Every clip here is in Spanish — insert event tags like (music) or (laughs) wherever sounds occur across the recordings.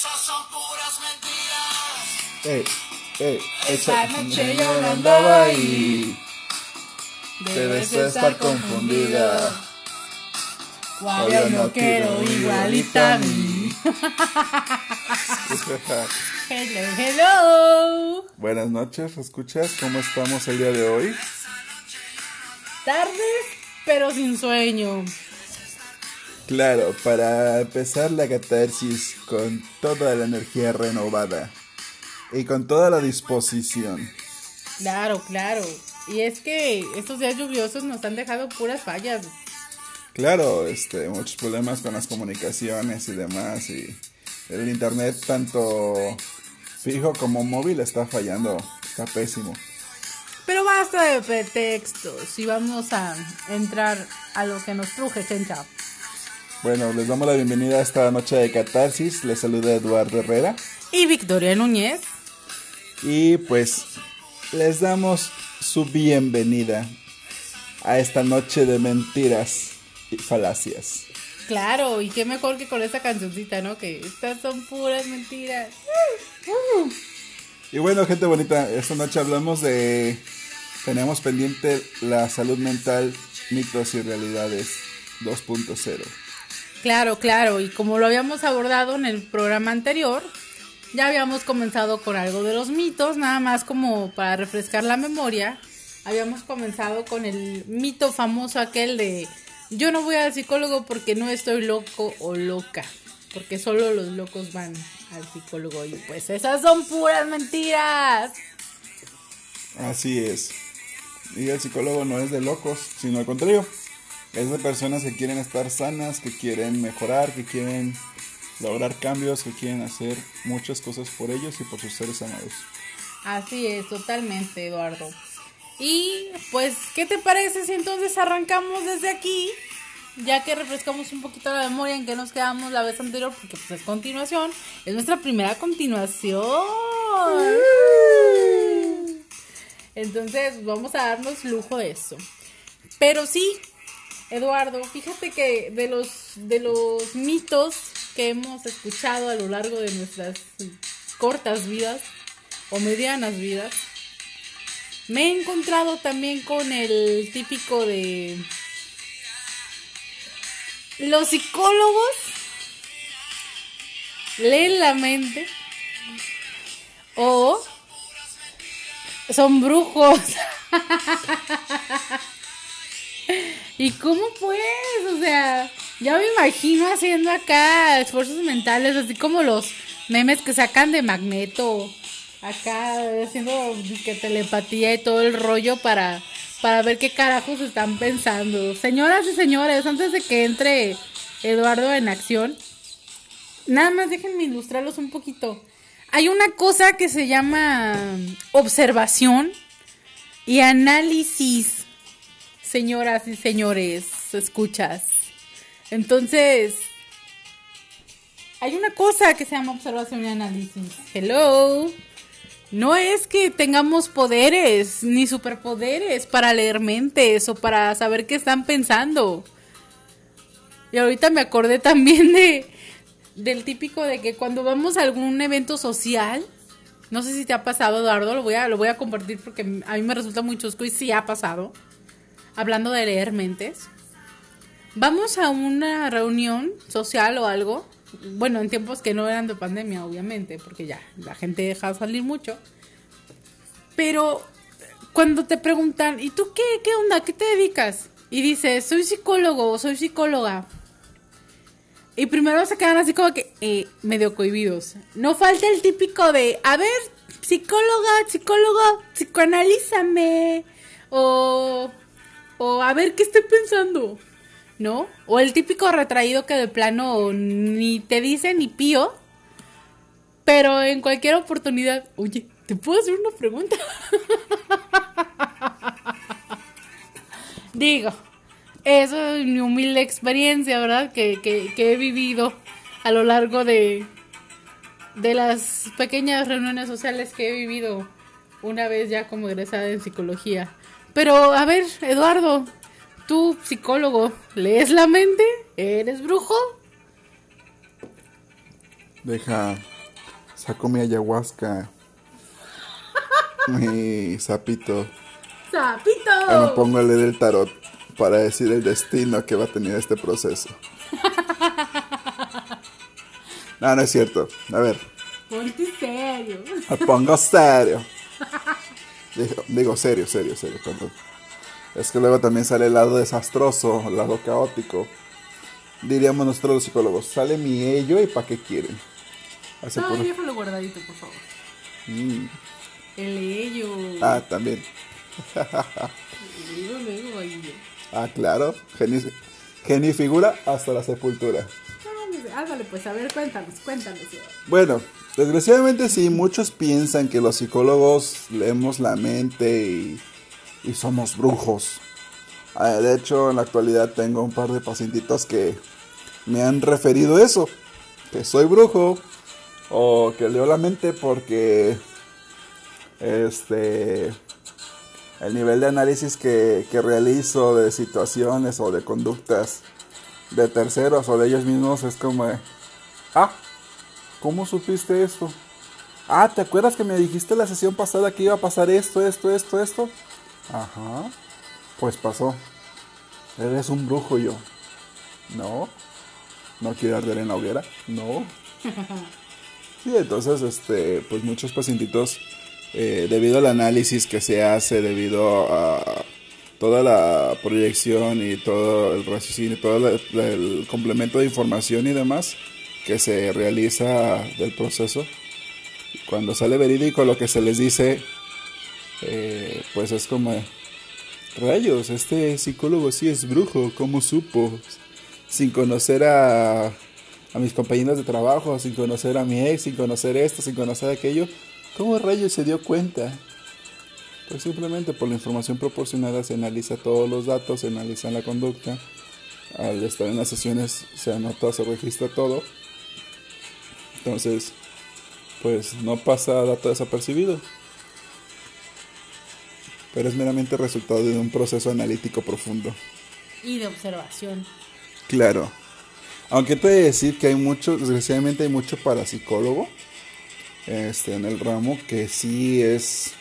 Esas son puras mentiras. Ey, ey, Esta esa noche yo no andaba ahí. Debes de estar confundida. Guau, yo no quiero igualita a mí. (laughs) Hello, hello. Buenas noches, ¿escuchas? ¿Cómo estamos el día de hoy? Tardes, pero sin sueño. Claro, para empezar la catarsis con toda la energía renovada y con toda la disposición. Claro, claro. Y es que estos días lluviosos nos han dejado puras fallas. Claro, este, muchos problemas con las comunicaciones y demás y el internet tanto fijo como móvil está fallando, está pésimo. Pero basta de pretextos y vamos a entrar a lo que nos truje, gente. Bueno, les damos la bienvenida a esta noche de catarsis. Les saluda Eduardo Herrera. Y Victoria Núñez. Y pues les damos su bienvenida a esta noche de mentiras y falacias. Claro, y qué mejor que con esta cancioncita, ¿no? Que estas son puras mentiras. Y bueno, gente bonita, esta noche hablamos de... Tenemos pendiente la salud mental, mitos y realidades 2.0. Claro, claro, y como lo habíamos abordado en el programa anterior, ya habíamos comenzado con algo de los mitos, nada más como para refrescar la memoria. Habíamos comenzado con el mito famoso aquel de yo no voy al psicólogo porque no estoy loco o loca, porque solo los locos van al psicólogo y pues esas son puras mentiras. Así es. Y el psicólogo no es de locos, sino al contrario. Es de personas que quieren estar sanas, que quieren mejorar, que quieren lograr cambios, que quieren hacer muchas cosas por ellos y por sus seres amados. Así es, totalmente, Eduardo. Y pues, ¿qué te parece si entonces arrancamos desde aquí? Ya que refrescamos un poquito la memoria en que nos quedamos la vez anterior, porque pues es continuación. Es nuestra primera continuación. Entonces, vamos a darnos lujo de eso. Pero sí, Eduardo, fíjate que de los, de los mitos que hemos escuchado a lo largo de nuestras cortas vidas o medianas vidas, me he encontrado también con el típico de los psicólogos leen la mente o son brujos. (laughs) ¿Y cómo pues? O sea, ya me imagino haciendo acá esfuerzos mentales, así como los memes que sacan de Magneto, acá haciendo disque telepatía y todo el rollo para, para ver qué carajos están pensando. Señoras y señores, antes de que entre Eduardo en acción, nada más déjenme ilustrarlos un poquito. Hay una cosa que se llama observación y análisis, señoras y señores, escuchas. Entonces, hay una cosa que se llama observación y análisis. Hello. No es que tengamos poderes ni superpoderes para leer mentes o para saber qué están pensando. Y ahorita me acordé también de del típico de que cuando vamos a algún evento social, no sé si te ha pasado, Eduardo, lo voy a, lo voy a compartir porque a mí me resulta muy chusco y sí ha pasado. Hablando de leer mentes. Vamos a una reunión social o algo. Bueno, en tiempos que no eran de pandemia, obviamente, porque ya la gente deja de salir mucho. Pero cuando te preguntan, ¿y tú qué, qué onda? ¿Qué te dedicas? Y dices, soy psicólogo o soy psicóloga. Y primero se quedan así como que eh, medio cohibidos. No falta el típico de, a ver, psicóloga, psicólogo, psicoanalízame. O, o a ver qué estoy pensando. ¿No? O el típico retraído que de plano ni te dice ni pío. Pero en cualquier oportunidad, oye, ¿te puedo hacer una pregunta? (laughs) Digo, eso es mi humilde experiencia, ¿verdad? Que, que, que he vivido a lo largo de, de las pequeñas reuniones sociales que he vivido una vez ya como egresada en psicología. Pero, a ver, Eduardo, tú, psicólogo, ¿lees la mente? ¿Eres brujo? Deja, saco mi ayahuasca, mi sapito, y me ¡Sapito! pongo a leer el tarot para decir el destino que va a tener este proceso. (laughs) No, no es cierto. A ver, Ponte serio. me pongo serio. (laughs) (laughs) Digo, serio, serio, serio, perdón. Es que luego también sale el lado desastroso, el lado caótico. Diríamos nosotros los psicólogos, sale mi ello y para qué quieren. Hace No, déjalo guardadito, por favor. Mm. El ello. Ah, también. Luego, ahí. Ah, claro. Geni, geni figura hasta la sepultura. Pues, a ver, cuéntanos, cuéntanos. Bueno, desgraciadamente sí, muchos piensan que los psicólogos leemos la mente y, y somos brujos. Ah, De hecho, en la actualidad tengo un par de pacientitos que me han referido eso, que soy brujo o que leo la mente porque este el nivel de análisis que, que realizo de situaciones o de conductas de terceros o de ellos mismos es como de, ah, ¿Cómo supiste esto? Ah, ¿te acuerdas que me dijiste la sesión pasada que iba a pasar esto, esto, esto, esto? Ajá. Pues pasó. Eres un brujo yo. No. ¿No quiere arder en la hoguera? No. (laughs) Sí, entonces, este, pues muchos pacientitos, eh, debido al análisis que se hace, debido a toda la proyección y todo el raciocinio, todo el complemento de información y demás que se realiza del proceso, cuando sale verídico lo que se les dice, eh, pues es como, rayos, este psicólogo sí es brujo, ¿cómo supo? Sin conocer a, a mis compañeros de trabajo, sin conocer a mi ex, sin conocer esto, sin conocer aquello, ¿cómo rayos se dio cuenta? Pues simplemente por la información proporcionada se analiza todos los datos, se analiza la conducta. Al estar en las sesiones se anota, se registra todo. Entonces, pues no pasa dato desapercibido. Pero es meramente resultado de un proceso analítico profundo. Y de observación. Claro. Aunque te he de decir que hay mucho, desgraciadamente hay mucho parapsicólogo este, en el ramo que sí es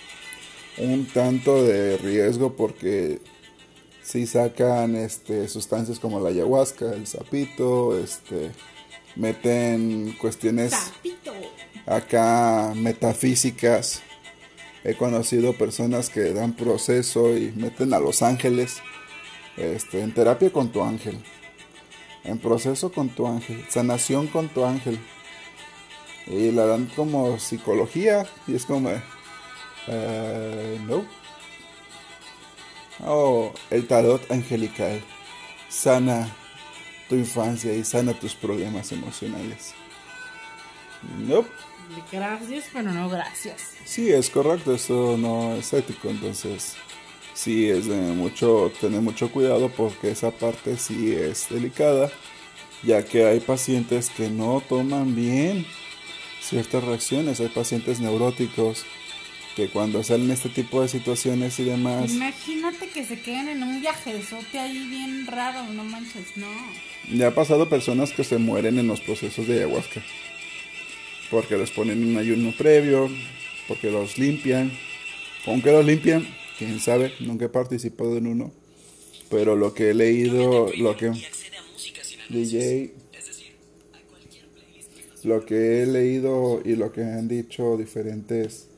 un tanto de riesgo porque sí sacan este, sustancias como la ayahuasca, el sapito, este, meten cuestiones ¡Sapito! acá metafísicas. He conocido personas que dan proceso y meten a los ángeles este, en terapia con tu ángel, en proceso con tu ángel, sanación con tu ángel. Y la dan como psicología y es como, eh, no. Oh, el tarot angelical sana tu infancia y sana tus problemas emocionales. Nope. Gracias, pero no gracias. Sí, es correcto, esto no es ético, entonces sí es de mucho, tener mucho cuidado porque esa parte sí es delicada, ya que hay pacientes que no toman bien ciertas reacciones, hay pacientes neuróticos que cuando salen este tipo de situaciones y demás, Imagínate que se queden en un viajezote ahí bien raro, no manches, no. ya ha pasado personas que se mueren en los procesos de ayahuasca, porque les ponen un ayuno previo, porque los limpian, aunque los limpian, quién sabe, nunca he participado en uno, pero lo que he leído, lo que DJ, lo que he leído y lo que han dicho diferentes,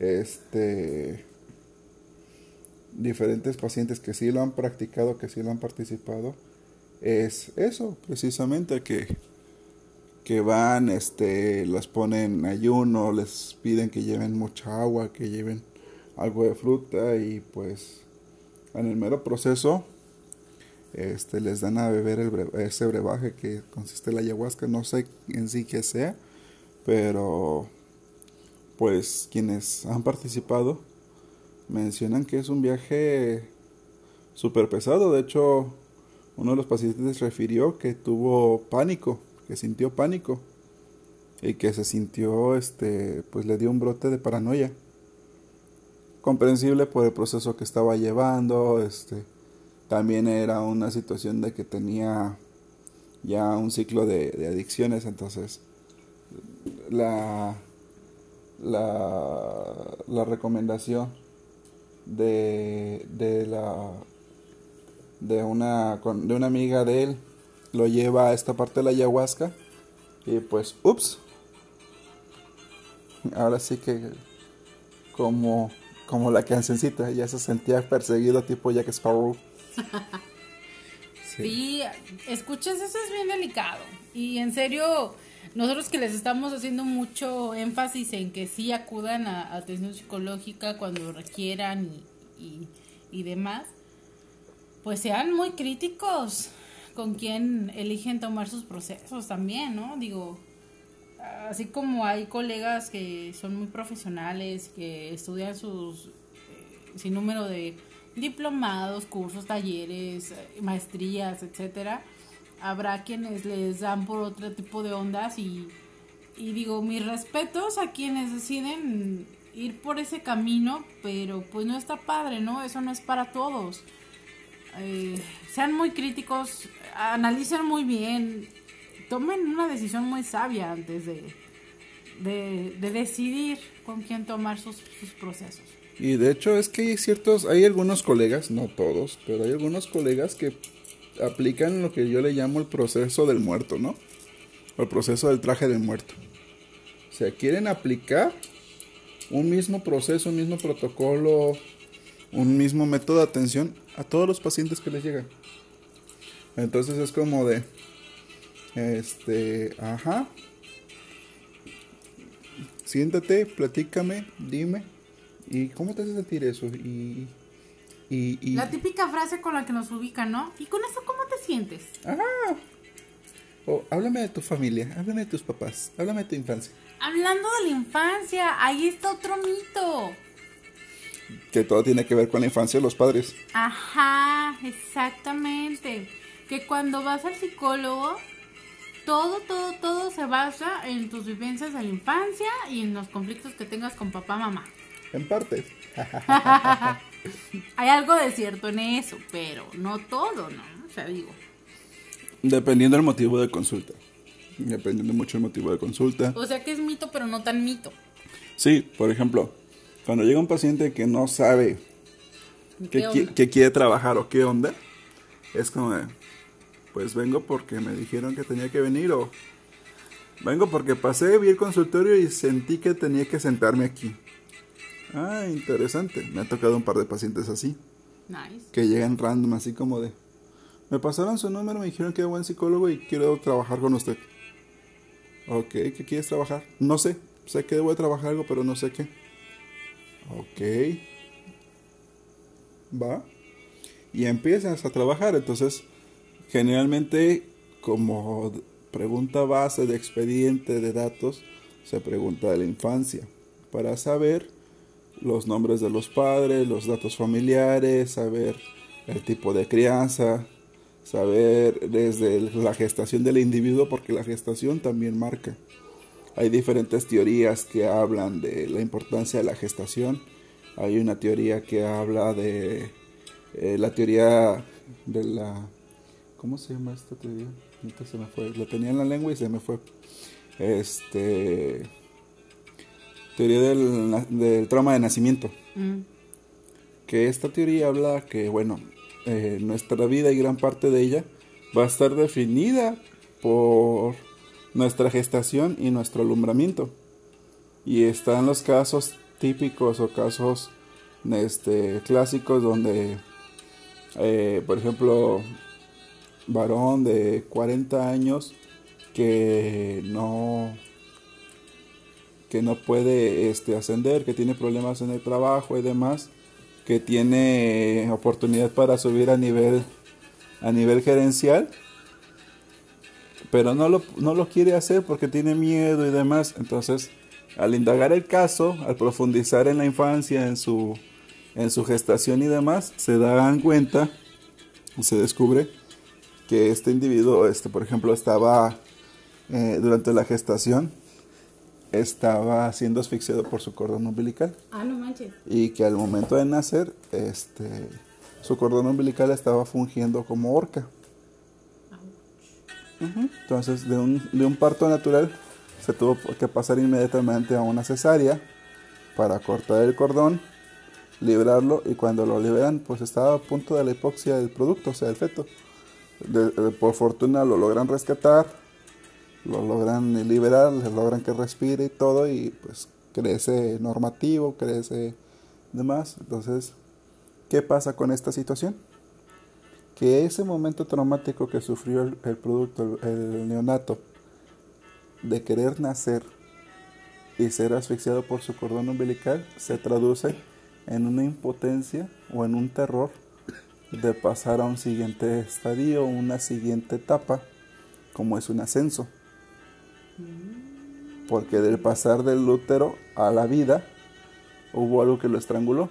este, diferentes pacientes que sí lo han practicado, que sí lo han participado, es eso, precisamente que que van, este, las ponen en ayuno, les piden que lleven mucha agua, que lleven algo de fruta y pues en el mero proceso este, les dan a beber el ese brebaje que consiste en la ayahuasca, no sé en sí qué sea, pero pues quienes han participado mencionan que es un viaje súper pesado, de hecho uno de los pacientes refirió que tuvo pánico, que sintió pánico y que se sintió, este, pues le dio un brote de paranoia. Comprensible por el proceso que estaba llevando, este, también era una situación de que tenía ya un ciclo de, de adicciones, entonces la, la, la recomendación de, de la de una de una amiga de él lo lleva a esta parte de la ayahuasca y pues ups ahora sí que como como la cancioncita ya se sentía perseguido tipo Jack Sparrow (laughs) Sí, escuchas, eso es bien delicado. Y en serio, nosotros que les estamos haciendo mucho énfasis en que sí acudan a atención psicológica cuando requieran y, y, y demás, pues sean muy críticos con quien eligen tomar sus procesos también, ¿no? Digo, así como hay colegas que son muy profesionales, que estudian sus eh, sin número de diplomados, cursos, talleres, eh, maestrías, etcétera, habrá quienes les dan por otro tipo de ondas y, y digo, mis respetos a quienes deciden ir por ese camino, pero pues no está padre, ¿no? Eso no es para todos. Eh, sean muy críticos, analicen muy bien, tomen una decisión muy sabia antes de, de, de decidir con quién tomar sus, sus procesos. Y de hecho es que hay ciertos, hay algunos colegas, no todos, pero hay algunos colegas que aplican lo que yo le llamo el proceso del muerto, ¿no? O el proceso del traje del muerto. O sea, quieren aplicar un mismo proceso, un mismo protocolo, un mismo método de atención a todos los pacientes que les llegan. Entonces es como de, este, ajá, siéntate, platícame, dime, ¿y cómo te hace sentir eso? Y, y, y La típica frase con la que nos ubican, ¿no? ¿Y con eso cómo te sientes? ajá, o háblame de tu familia, háblame de tus papás, háblame de tu infancia. Hablando de la infancia, ahí está otro mito. Que todo tiene que ver con la infancia de los padres. Ajá, exactamente. Que cuando vas al psicólogo, todo, todo, todo se basa en tus vivencias de la infancia y en los conflictos que tengas con papá, mamá. En parte. (laughs) Hay algo de cierto en eso, pero no todo, ¿no? O sea, digo. Dependiendo del motivo de consulta. Dependiendo mucho del motivo de consulta. O sea que es mito, pero no tan mito. Sí, por ejemplo, cuando llega un paciente que no sabe ¿Qué que, qui- que quiere trabajar o qué onda, es como de, pues vengo porque me dijeron que tenía que venir o vengo porque pasé, vi el consultorio y sentí que tenía que sentarme aquí. Ah, interesante. Me ha tocado un par de pacientes así, Nice. que llegan random, así como de, me pasaron su número, me dijeron que era buen psicólogo y quiero trabajar con usted. Ok, ¿qué quieres trabajar? No sé, sé que debo de trabajar algo, pero no sé qué. Ok. Va. Y empiezas a trabajar. Entonces, generalmente, como pregunta base de expediente de datos, se pregunta de la infancia. Para saber los nombres de los padres, los datos familiares, saber el tipo de crianza, saber desde la gestación del individuo, porque la gestación también marca. Hay diferentes teorías que hablan de la importancia de la gestación. Hay una teoría que habla de eh, la teoría de la... ¿Cómo se llama esta teoría? Ahorita se me fue. La tenía en la lengua y se me fue. Este... Teoría del, del trauma de nacimiento. Mm. Que esta teoría habla que, bueno, eh, nuestra vida y gran parte de ella va a estar definida por nuestra gestación y nuestro alumbramiento. Y están los casos típicos o casos este, clásicos donde, eh, por ejemplo, varón de 40 años que no que no puede este, ascender, que tiene problemas en el trabajo y demás, que tiene oportunidad para subir a nivel a nivel gerencial, pero no lo, no lo quiere hacer porque tiene miedo y demás. Entonces, al indagar el caso, al profundizar en la infancia, en su, en su gestación y demás, se dan cuenta, se descubre que este individuo, este, por ejemplo, estaba eh, durante la gestación, estaba siendo asfixiado por su cordón umbilical Ah, no manches. y que al momento de nacer, este, su cordón umbilical estaba fungiendo como horca. Ujú. Entonces, de un, de un parto natural, se tuvo que pasar inmediatamente a una cesárea para cortar el cordón, librarlo y cuando lo liberan pues estaba a punto de la hipoxia del producto, o sea, el feto. De- de- por fortuna lo logran rescatar, lo logran liberar, le logran que respire y todo y pues crece normativo, crece demás. Entonces, ¿qué pasa con esta situación? Que ese momento traumático que sufrió el, producto, el neonato, de querer nacer y ser asfixiado por su cordón umbilical, se traduce en una impotencia o en un terror de pasar a un siguiente estadio, una siguiente etapa, como es un ascenso. Porque del pasar del útero a la vida hubo algo que lo estranguló.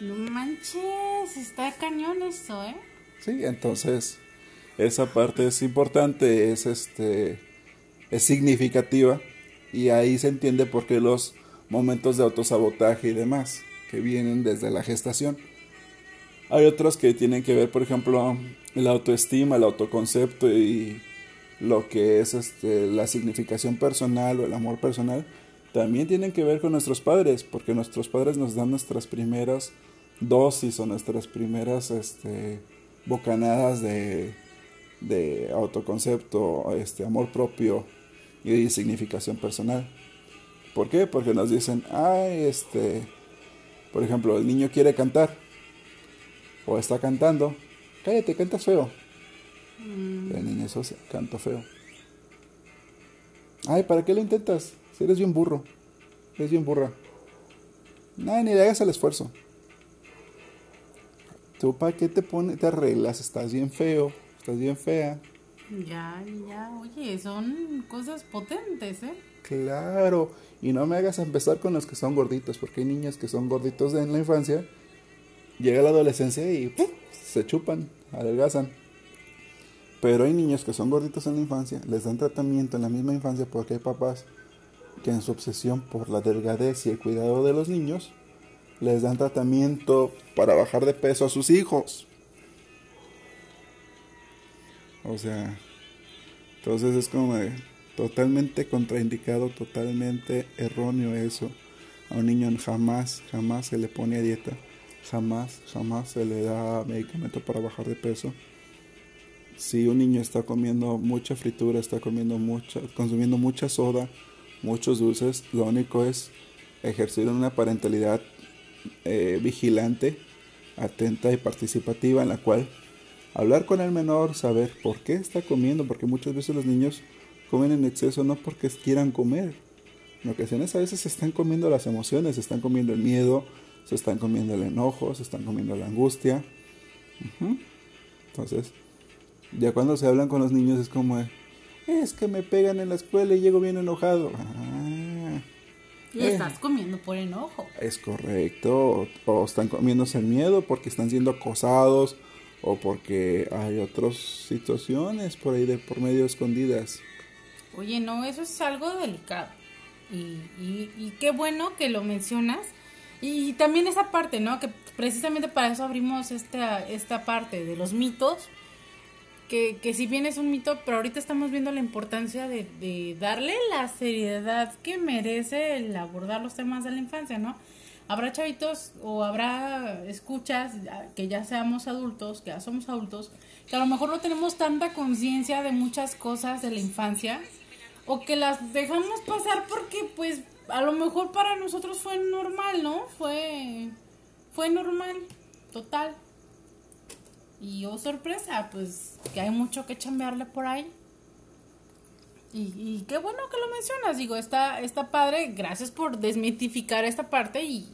No manches, está cañón esto, ¿eh? Sí, entonces esa parte es importante, es este es significativa y ahí se entiende por qué los momentos de autosabotaje y demás que vienen desde la gestación. Hay otros que tienen que ver, por ejemplo, la autoestima, el autoconcepto y lo que es este, la significación personal o el amor personal, también tienen que ver con nuestros padres, porque nuestros padres nos dan nuestras primeras dosis o nuestras primeras este, bocanadas de, autoconcepto, este, amor propio y significación personal. ¿Por qué? Porque nos dicen, ay, este, por ejemplo, el niño quiere cantar o está cantando, cállate, cantas feo. El niño asocia, canto feo. Ay, ¿para qué lo intentas? Si eres bien burro, eres bien burra. Ay, ni le hagas el esfuerzo. ¿Tú para qué te pones, te arreglas? Estás bien feo, estás bien fea. Ya, ya, oye, son cosas potentes, ¿eh? Claro, y no me hagas empezar con los que son gorditos, porque hay niños que son gorditos en la infancia, llega la adolescencia y ¡pum! se chupan, adelgazan. Pero hay niños que son gorditos en la infancia, les dan tratamiento en la misma infancia porque hay papás que en su obsesión por la delgadez y el cuidado de los niños, les dan tratamiento para bajar de peso a sus hijos. O sea, entonces es como de totalmente contraindicado, totalmente erróneo eso. A un niño jamás, jamás se le pone a dieta, jamás, jamás se le da medicamento para bajar de peso. Si un niño está comiendo mucha fritura, está comiendo mucha, consumiendo mucha soda, muchos dulces, lo único es ejercer una parentalidad eh, vigilante, atenta y participativa en la cual hablar con el menor, saber por qué está comiendo, porque muchas veces los niños comen en exceso no porque quieran comer. En ocasiones a veces se están comiendo las emociones, se están comiendo el miedo, se están comiendo el enojo, se están comiendo la angustia. Entonces, ya cuando se hablan con los niños es como, es que me pegan en la escuela y llego bien enojado. Ah, Y Eh. estás comiendo por enojo. es correcto. O, o están comiéndose el miedo porque están siendo acosados o porque hay otras situaciones por ahí de por medio escondidas. Oye, no, eso es algo delicado. Y, y, y qué bueno que lo mencionas. Y también esa parte, ¿no? Que precisamente para eso abrimos esta, esta parte de los mitos. Que, si bien es un mito, pero ahorita estamos viendo la importancia de, de darle la seriedad que merece el abordar los temas de la infancia, ¿no? Habrá chavitos o habrá escuchas que ya seamos adultos, que ya somos adultos, que a lo mejor no tenemos tanta conciencia de muchas cosas de la infancia o que las dejamos pasar porque pues a lo mejor para nosotros fue normal, ¿no? Fue fue normal, total. Y oh sorpresa, pues que hay mucho que chambearle por ahí. Y, qué bueno que lo mencionas, digo, está, está padre, gracias por desmitificar esta parte y,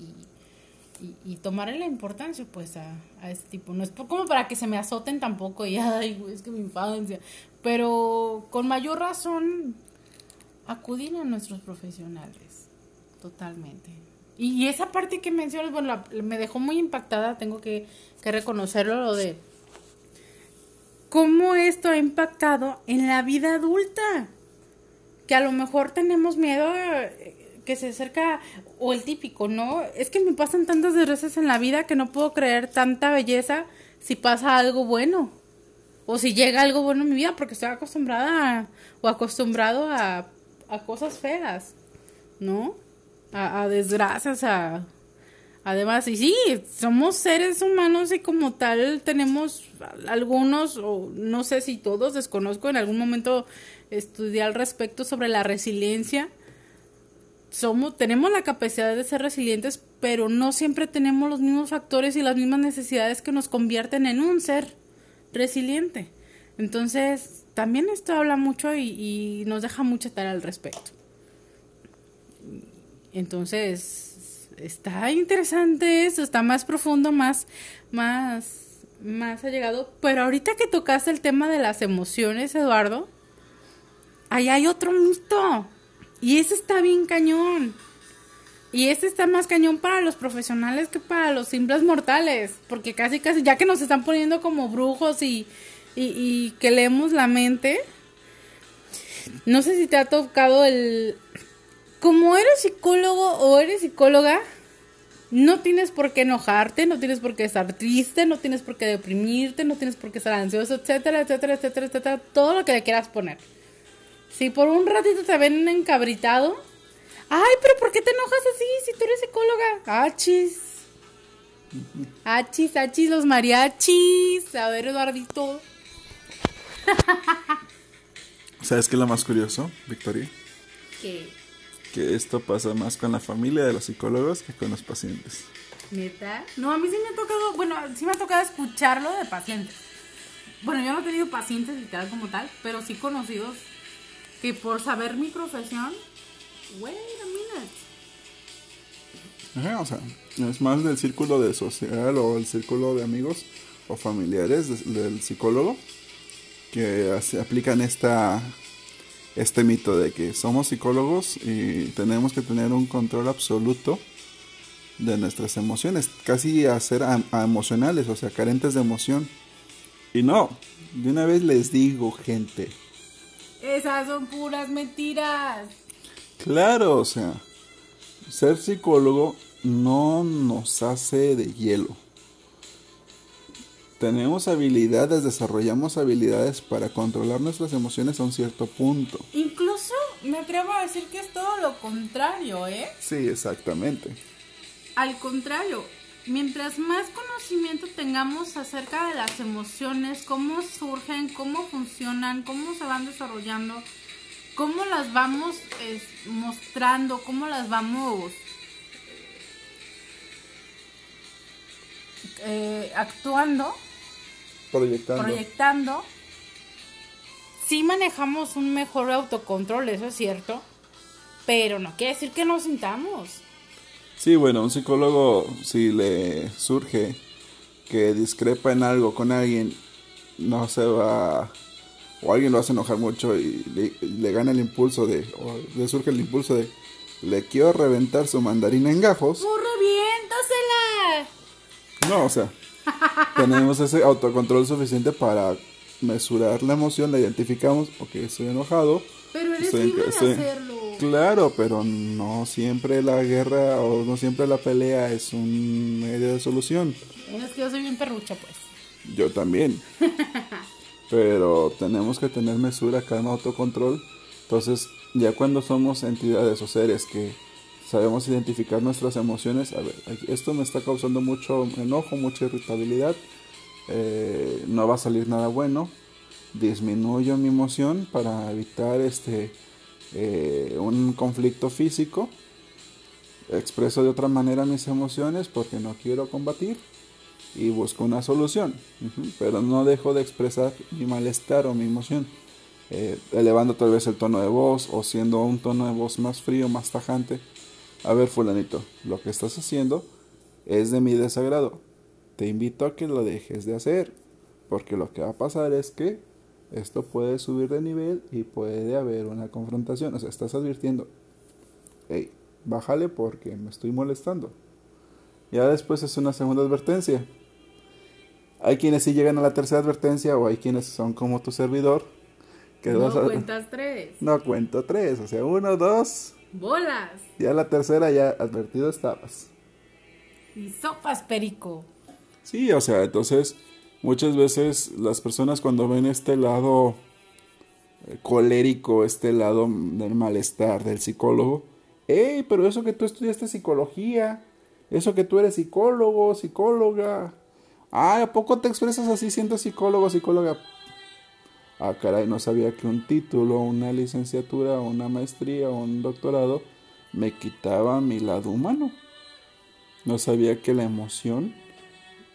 y, tomarle la importancia pues a, a este tipo. No es como para que se me azoten tampoco y (laughs) ay, es que mi infancia. Pero con mayor razón acudir a nuestros profesionales, totalmente. Y, y esa parte que mencionas, bueno, la- me dejó muy impactada, tengo que, que reconocerlo, lo de cómo esto ha impactado en la vida adulta. Que a lo mejor tenemos miedo eh, que se acerca, o el típico, ¿no? Es que me pasan tantas desgracias en la vida que no puedo creer tanta belleza si pasa algo bueno. O si llega algo bueno en mi vida porque estoy acostumbrada o acostumbrado a, a cosas feas, ¿no? A, a desgracias, a... Además, y sí, somos seres humanos y como tal tenemos algunos, o no sé si todos, desconozco, en algún momento estudié al respecto sobre la resiliencia. Somos, tenemos la capacidad de ser resilientes, pero no siempre tenemos los mismos factores y las mismas necesidades que nos convierten en un ser resiliente. Entonces, también esto habla mucho y, y nos deja mucha tarea al respecto. Entonces, está interesante eso, está más profundo, más, más, más allegado. Pero ahorita que tocaste el tema de las emociones, Eduardo, ahí hay otro mito. Y ese está bien cañón. Y este está más cañón para los profesionales que para los simples mortales. Porque casi, casi, ya que nos están poniendo como brujos y, y, y que leemos la mente. No sé si te ha tocado el... Como eres psicólogo o eres psicóloga, no tienes por qué enojarte, no tienes por qué estar triste, no tienes por qué deprimirte, no tienes por qué estar ansioso, etcétera, etcétera, etcétera, etcétera, todo lo que le quieras poner. Si por un ratito te ven encabritado, ay, pero ¿por qué te enojas así si tú eres psicóloga? Achis. Achis, achis, los mariachis. A ver, Eduardito. (laughs) ¿Sabes qué es lo más curioso, Victoria? ¿Qué? Que esto pasa más con la familia de los psicólogos que con los pacientes. ¿Neta? No, a mí sí me ha tocado, bueno, sí me ha tocado escucharlo de pacientes. Bueno, yo no he tenido pacientes literal como tal, pero sí conocidos que por saber mi profesión, wait a minute. Ajá, o sea, es más del círculo de social o el círculo de amigos o familiares de- del psicólogo que aplican esta este mito de que somos psicólogos y tenemos que tener un control absoluto de nuestras emociones, casi a ser a emocionales, o sea, carentes de emoción. Y no, de una vez les digo, gente, Esas son puras mentiras. Claro, o sea, ser psicólogo no nos hace de hielo. Tenemos habilidades, desarrollamos habilidades para controlar nuestras emociones a un cierto punto. Incluso me atrevo a decir que es todo lo contrario, ¿eh? Sí, exactamente. Al contrario, mientras más conocimiento tengamos acerca de las emociones, cómo surgen, cómo funcionan, cómo se van desarrollando, cómo las vamos mostrando, cómo las vamos eh, actuando, Proyectando. proyectando, sí manejamos un mejor autocontrol, eso es cierto, pero no quiere decir que no sintamos. Sí, bueno, un psicólogo si le surge que discrepa en algo con alguien, no se va o alguien lo hace enojar mucho y le, le gana el impulso de o le surge el impulso de le quiero reventar su mandarina en gajos. ¡Burro, viéntasela! No, o sea, tenemos ese autocontrol suficiente para mesurar la emoción, la identificamos, ok, estoy enojado. Pero eres estoy- libre de estoy- hacerlo. Claro, pero no siempre la guerra o no siempre la pelea es un medio de solución. Es que yo soy bien perrucha, pues. Yo también. (laughs) Pero tenemos que tener mesura, calma, autocontrol. Entonces, ya cuando somos entidades o seres que sabemos identificar nuestras emociones, a ver, esto me está causando mucho enojo, mucha irritabilidad, eh, no va a salir nada bueno, disminuyo mi emoción para evitar este eh, un conflicto físico, expreso de otra manera mis emociones porque no quiero combatir y busco una solución, pero no dejo de expresar mi malestar o mi emoción, eh, elevando tal vez el tono de voz o siendo un tono de voz más frío, más tajante. A ver, fulanito, lo que estás haciendo es de mi desagrado. Te invito a que lo dejes de hacer, porque lo que va a pasar es que esto puede subir de nivel y puede haber una confrontación. O sea, estás advirtiendo, hey, bájale porque me estoy molestando. Ya después es una segunda advertencia. Hay quienes sí llegan a la tercera advertencia o hay quienes son como tu servidor. Que No a- cuentas tres. No cuento tres, o sea, uno, dos. Bolas. Ya la tercera ya advertido estabas. Y sopas, perico. Sí, o sea, entonces muchas veces las personas cuando ven este lado eh, colérico, este lado del malestar del psicólogo, hey, pero eso que tú estudiaste psicología, eso que tú eres psicólogo, psicóloga, ah, ¿a poco te expresas así siendo psicólogo, psicóloga? Ah, caray, no sabía que un título, una licenciatura, una maestría o un doctorado me quitaba mi lado humano. No sabía que la emoción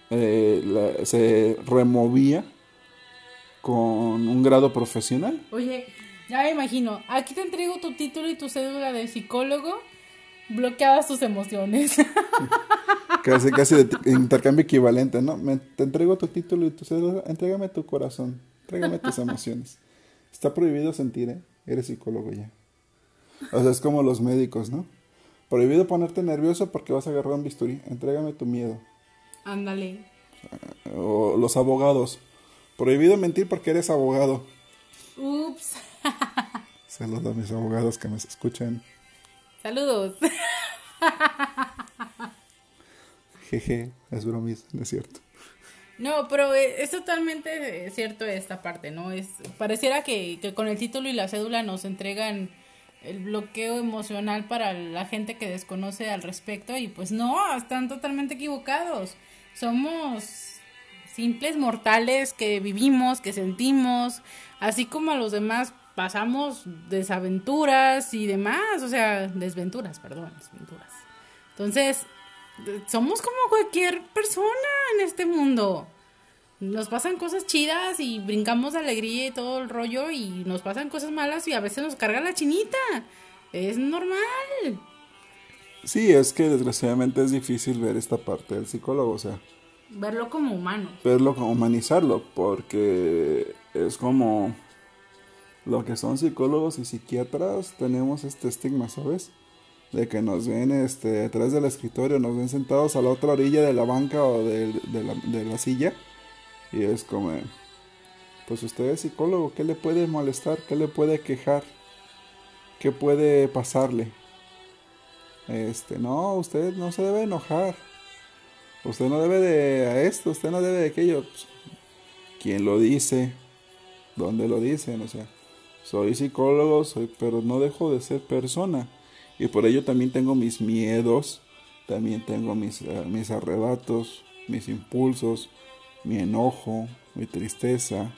eh, la- se removía con un grado profesional. Oye, ya me imagino. Aquí te entrego tu título y tu cédula de psicólogo. Bloqueabas tus emociones. (laughs) Casi, casi de intercambio equivalente, ¿no? Me, te entrego tu título y tu cédula, entrégame tu corazón, entrégame tus emociones. Está prohibido sentir, ¿eh? Eres psicólogo ya. O sea, es como los médicos, ¿no? Prohibido ponerte nervioso porque vas a agarrar un bisturí. Entrégame tu miedo. Ándale. O los abogados. Prohibido mentir porque eres abogado. Ups. (laughs) Saludos a mis abogados que me escuchan. Saludos. (laughs) Jeje, es bromis, no es cierto. No, pero eh, es totalmente eh, cierto esta parte, ¿no? Es pareciera que, que con el título y la cédula nos entregan el bloqueo emocional para la gente que desconoce al respecto y pues no, están totalmente equivocados. Somos simples mortales que vivimos, que sentimos, así como a los demás pasamos desaventuras y demás, o sea, desventuras, perdón, desventuras. Entonces, somos como cualquier persona en este mundo. Nos pasan cosas chidas y brincamos de alegría y todo el rollo y nos pasan cosas malas y a veces nos carga la chinita. Es normal. Sí, es que desgraciadamente es difícil ver esta parte del psicólogo, o sea, Verlo como humano. verlo, como humanizarlo, porque es como lo que son psicólogos y psiquiatras, tenemos este estigma, ¿sabes? De que nos ven este, detrás del escritorio, nos ven sentados a la otra orilla de la banca o de, de la, de la silla, y es como, pues usted es psicólogo, ¿qué le puede molestar? ¿Qué le puede quejar? ¿Qué puede pasarle? Este, no, usted no se debe enojar. Usted no debe de a esto, usted no debe de aquello. Pues, ¿Quién lo dice? ¿Dónde lo dicen? O sea, soy psicólogo, soy, pero no dejo de ser persona. Y por ello también tengo mis miedos, también tengo mis, eh, mis arrebatos, mis impulsos, mi enojo, mi tristeza.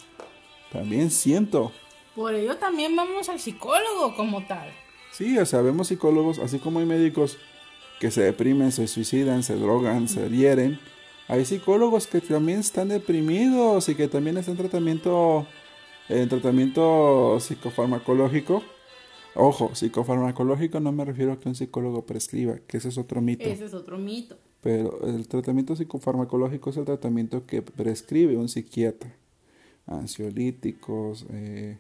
También siento. Por ello también vamos al psicólogo como tal. Sí, o sea, vemos psicólogos, así como hay médicos que se deprimen, se suicidan, se drogan, se hieren. Hay psicólogos que también están deprimidos y que también están en tratamiento, en tratamiento psicofarmacológico. Ojo, psicofarmacológico no me refiero a que un psicólogo prescriba, que ese es otro mito. Ese es otro mito. Pero el tratamiento psicofarmacológico es el tratamiento que prescribe un psiquiatra. Ansiolíticos, eh,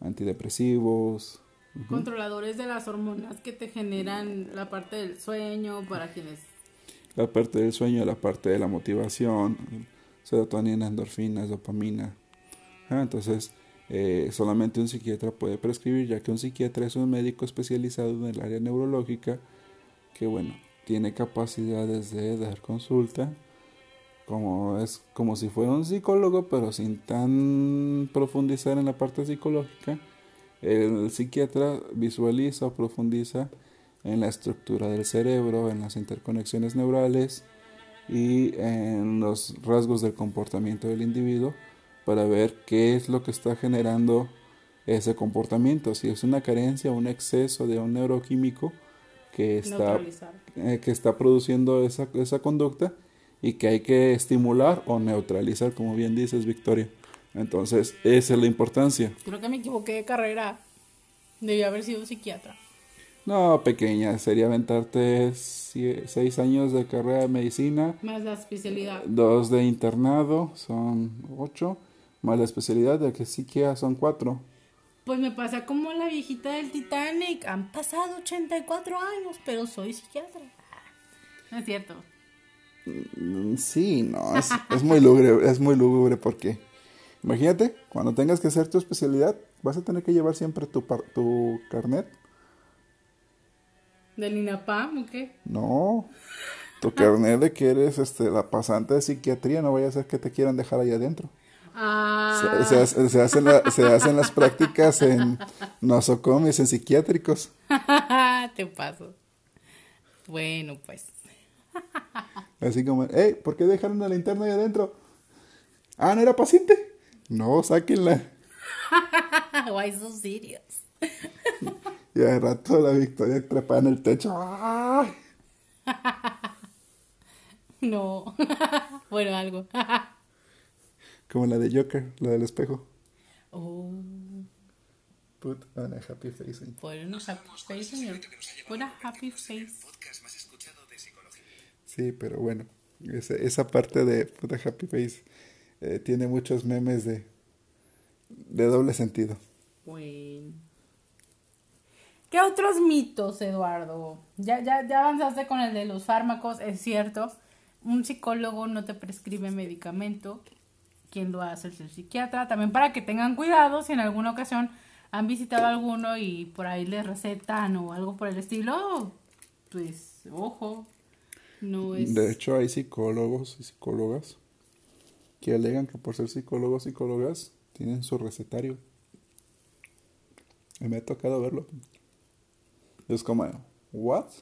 antidepresivos, Controladores de las hormonas que te generan la parte del sueño para quienes... la parte del sueño, la parte de la motivación, serotonina, endorfinas, dopamina. Ah, entonces, eh, solamente un psiquiatra puede prescribir, ya que un psiquiatra es un médico especializado en el área neurológica que, bueno, tiene capacidades de dar consulta, como es como si fuera un psicólogo, pero sin tan profundizar en la parte psicológica. El psiquiatra visualiza o profundiza en la estructura del cerebro, en las interconexiones neurales y en los rasgos del comportamiento del individuo para ver qué es lo que está generando ese comportamiento, si es una carencia o un exceso de un neuroquímico que está, eh, que está produciendo esa, esa conducta y que hay que estimular o neutralizar, como bien dices, Victoria. Entonces, esa es la importancia. Creo que me equivoqué de carrera. Debí haber sido psiquiatra. No, pequeña, sería aventarte seis años de carrera de medicina, Más la especialidad. dos de internado, son ocho, más la especialidad de que psiquia son cuatro. Pues me pasa como la viejita del Titanic. Han pasado 84 años, pero soy psiquiatra. No es cierto. Mm, Sí, no, es, es muy lúgubre, es muy lúgubre porque, imagínate, cuando tengas que hacer tu especialidad, vas a tener que llevar siempre tu, par- tu carnet. ¿Del INAPAM o qué? No, Tu carnet de que eres este, la pasante de psiquiatría, no vaya a ser que te quieran dejar ahí adentro. Ah, Se, se hace- se hacen la- se hacen las prácticas en nosocomios, en psiquiátricos. (laughs) te paso. Bueno, pues. (laughs) Así como, hey, ¿por qué dejaron la linterna ahí adentro? Ah, ¿no era paciente? No, sáquenla. (laughs) Why so serious? Y al rato la Victoria trepada en el techo. No. bueno, algo. Como la de Joker, la del espejo. oh, Put on a happy face. pon una happy face, señor. Pon una happy face. Sí, pero bueno, esa, esa parte de Put a happy face eh, tiene muchos memes de, de doble sentido. Bueno. ¿Qué otros mitos, Eduardo? Ya, ya, ya avanzaste con el de los fármacos, es cierto. Un psicólogo no te prescribe medicamento. Quien lo hace es el psiquiatra. También para que tengan cuidado si en alguna ocasión han visitado a alguno y por ahí les recetan o algo por el estilo. Pues, ojo. No es. De hecho, hay psicólogos y psicólogas que alegan que por ser psicólogos y psicólogas tienen su recetario. Y me ha tocado verlo. Es como, ¿what?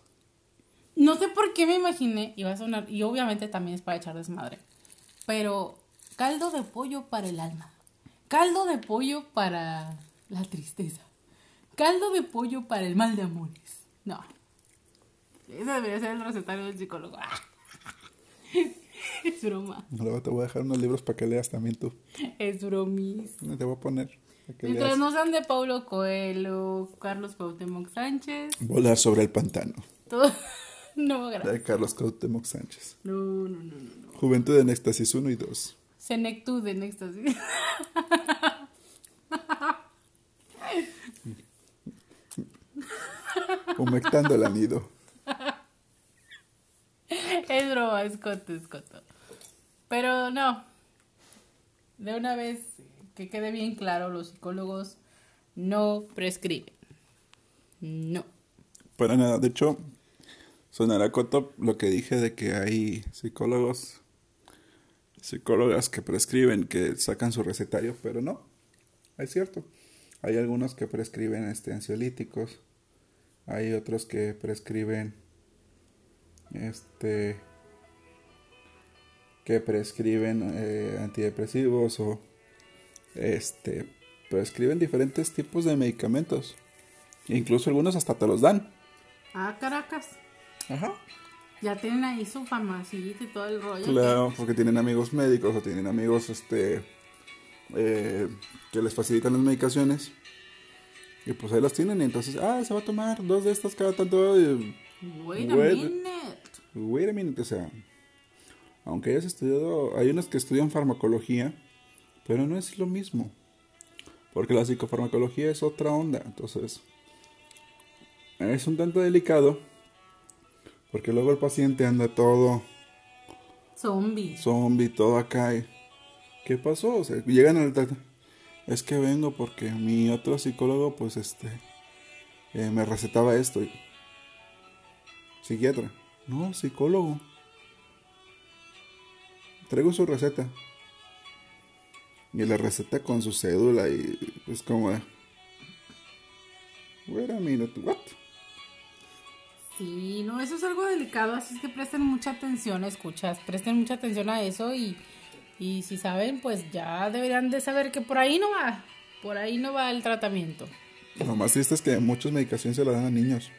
No sé por qué me imaginé, iba a sonar, y obviamente también es para echar desmadre, pero caldo de pollo para el alma, caldo de pollo para la tristeza, caldo de pollo para el mal de amores. No, ese debería ser el recetario del psicólogo. (laughs) es broma, Luego te voy a dejar unos libros para que leas también tú. es bromis. Te voy a poner Mientras leas. no sean de Paulo Coelho, Carlos Cuauhtémoc Sánchez, Volar sobre el pantano. todo... (laughs) No, gracias. De Carlos Cuauhtémoc Sánchez. No, no, no, no. no. Juventud en Éxtasis 1 y 2. Senectud en éxtasis. Humectando el anido. es broma, es coto, es coto. Pero no. De una vez que quede bien claro, los psicólogos no prescriben. No. Para nada. De hecho, sonará coto lo que dije de que hay psicólogos, psicólogas que prescriben, que sacan su recetario, pero no. Es cierto. Hay algunos que prescriben este, ansiolíticos. Hay otros que prescriben este que prescriben eh, antidepresivos o este prescriben diferentes tipos de medicamentos. Incluso algunos hasta te los dan. Ah, Caracas. Ajá. Ya tienen ahí su farmacita y todo el rollo. Claro, porque tienen amigos médicos o tienen amigos este eh, que les facilitan las medicaciones. Y pues ahí las tienen y entonces, ah, se va a tomar dos de estas cada tanto. y- Wait a Wait. minute. Wait a minute, o sea, aunque hayas estudiado, hay unos que estudian farmacología, pero no es lo mismo. Porque la psicofarmacología es otra onda, entonces es un tanto delicado. Porque luego el paciente anda todo Zombie. zombie, todo acá. y, ¿Qué pasó? O sea, llegan al Es que vengo porque mi otro psicólogo, pues este, eh, me recetaba esto. y- Psiquiatra. No, psicólogo. Traigo su receta. Y la receta con su cédula y es como. Wait a minute, what? Sí, no, eso es algo delicado, así es que presten mucha atención, escuchas, presten mucha atención a eso y, y si saben, pues ya deberían de saber que por ahí no va, por ahí no va el tratamiento. Lo más triste es que muchas medicaciones se las dan a niños.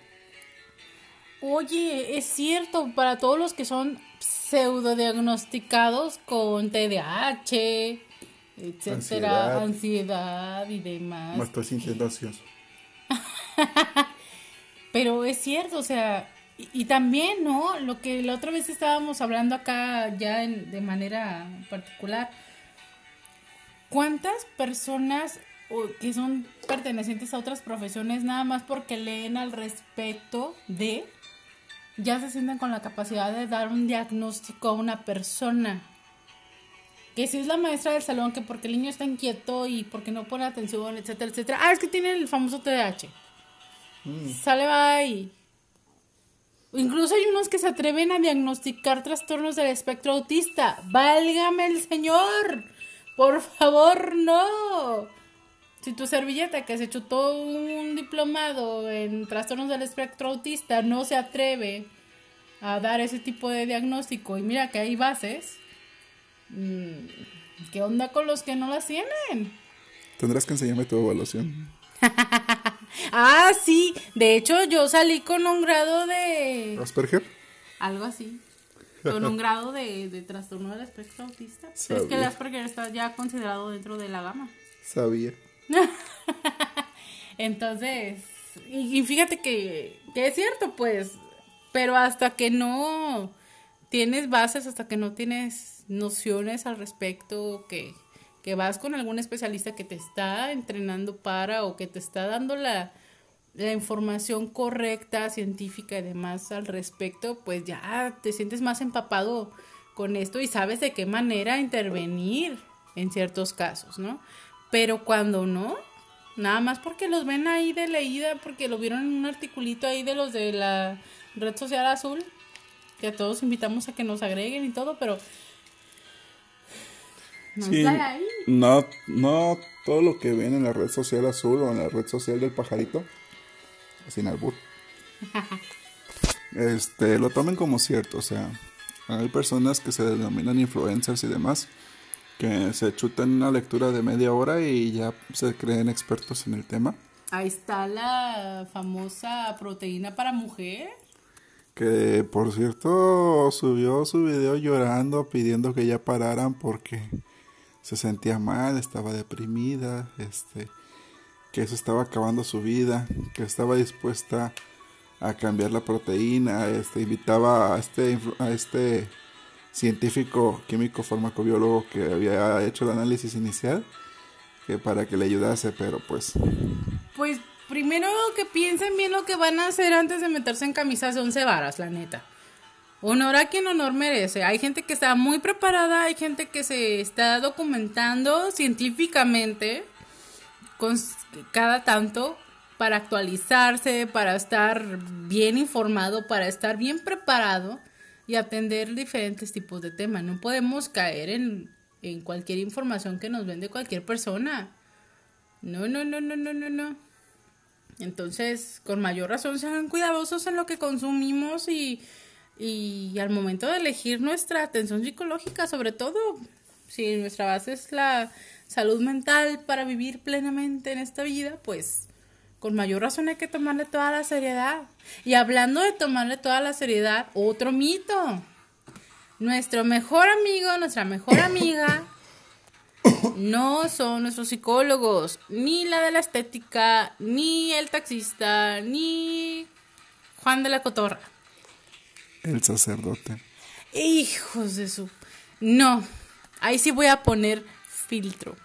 Oye, es cierto, para todos los que son pseudodiagnosticados con TDAH, etcétera, Ansiedad. ansiedad y demás. Me estoy sintiendo ansioso. (laughs) Pero es cierto, o sea, y, también, ¿no? Lo que la otra vez estábamos hablando acá ya en- de manera particular. ¿Cuántas personas que son pertenecientes a otras profesiones nada más porque leen al respecto de ya se sienten con la capacidad de dar un diagnóstico a una persona? Que si es la maestra del salón, que porque el niño está inquieto y porque no pone atención, etcétera, etcétera. Ah, es que tiene el famoso TDAH. Sale bye. Incluso hay unos que se atreven a diagnosticar trastornos del espectro autista. ¡Válgame el señor! Por favor, no. Si tu servilleta que se chutó un diplomado en trastornos del espectro autista no se atreve a dar ese tipo de diagnóstico y mira que hay bases, mm, ¿qué onda con los que no las tienen? Tendrás que enseñarme tu evaluación. (laughs) Ah, sí, de hecho yo salí con un grado de... Asperger. Algo así. (laughs) Con un grado de, de trastorno del espectro autista. Es que el. Asperger está ya considerado dentro de la gama. Sabía. (laughs) Entonces, y, y fíjate que, que es cierto, pues, pero hasta que no tienes bases, hasta que no tienes nociones al respecto, que, que vas con algún especialista que te está entrenando para o que te está dando la, la información correcta, científica y demás al respecto, pues ya te sientes más empapado con esto y sabes de qué manera intervenir en ciertos casos, ¿no? Pero cuando no, nada más porque los ven ahí de leída, porque lo vieron en un articulito ahí de los de la red social azul, que a todos invitamos a que nos agreguen y todo, pero no Sí, ahí. no, no todo lo que ven en la red social azul o en la red social del pajarito, sin albur, (laughs) este, lo tomen como cierto. O sea, hay personas que se denominan influencers y demás, que se chutan una lectura de media hora y ya se creen expertos en el tema. Ahí está la famosa proteína para mujer. Que por cierto subió su video llorando pidiendo que ya pararan porque se sentía mal, estaba deprimida, este, que eso estaba acabando su vida, que estaba dispuesta a cambiar la proteína, este, invitaba a este, a este científico químico farmacobiólogo que había hecho el análisis inicial, que para que le ayudase, pero pues Pues primero que piensen bien lo que van a hacer antes de meterse en camisas de once varas, la neta. Honor a quien honor merece. Hay gente que está muy preparada, hay gente que se está documentando científicamente con cada tanto para actualizarse, para estar bien informado, para estar bien preparado y atender diferentes tipos de temas. No podemos caer en, en cualquier información que nos vende cualquier persona. No, no, no, no, no, no, no. Entonces, con mayor razón, sean cuidadosos en lo que consumimos y, y al momento de elegir nuestra atención psicológica, sobre todo, si nuestra base es la salud mental para vivir plenamente en esta vida, pues con mayor razón hay que tomarle toda la seriedad. Y hablando de tomarle toda la seriedad, otro mito. Nuestro mejor amigo, nuestra mejor amiga, no son nuestros psicólogos, ni la de la estética, ni el taxista, ni Juan de la Cotorra. El sacerdote. Hijos de su... No, ahí sí voy a poner filtro.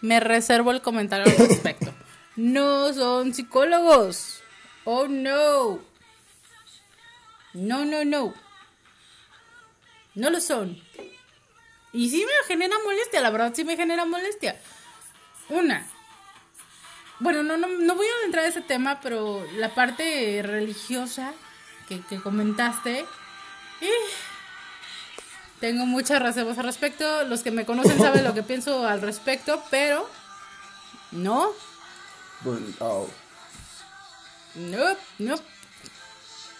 Me reservo el comentario al respecto. (coughs) No son psicólogos. Oh, no. No, no, no. No lo son. Y sí me genera molestia, la verdad sí me genera molestia. Una. Bueno, no, no, no voy a entrar a ese tema, pero la parte religiosa que, que comentaste, eh, tengo muchas reservas al respecto. Los que me conocen saben lo que (laughs) pienso al respecto, pero no, no, no.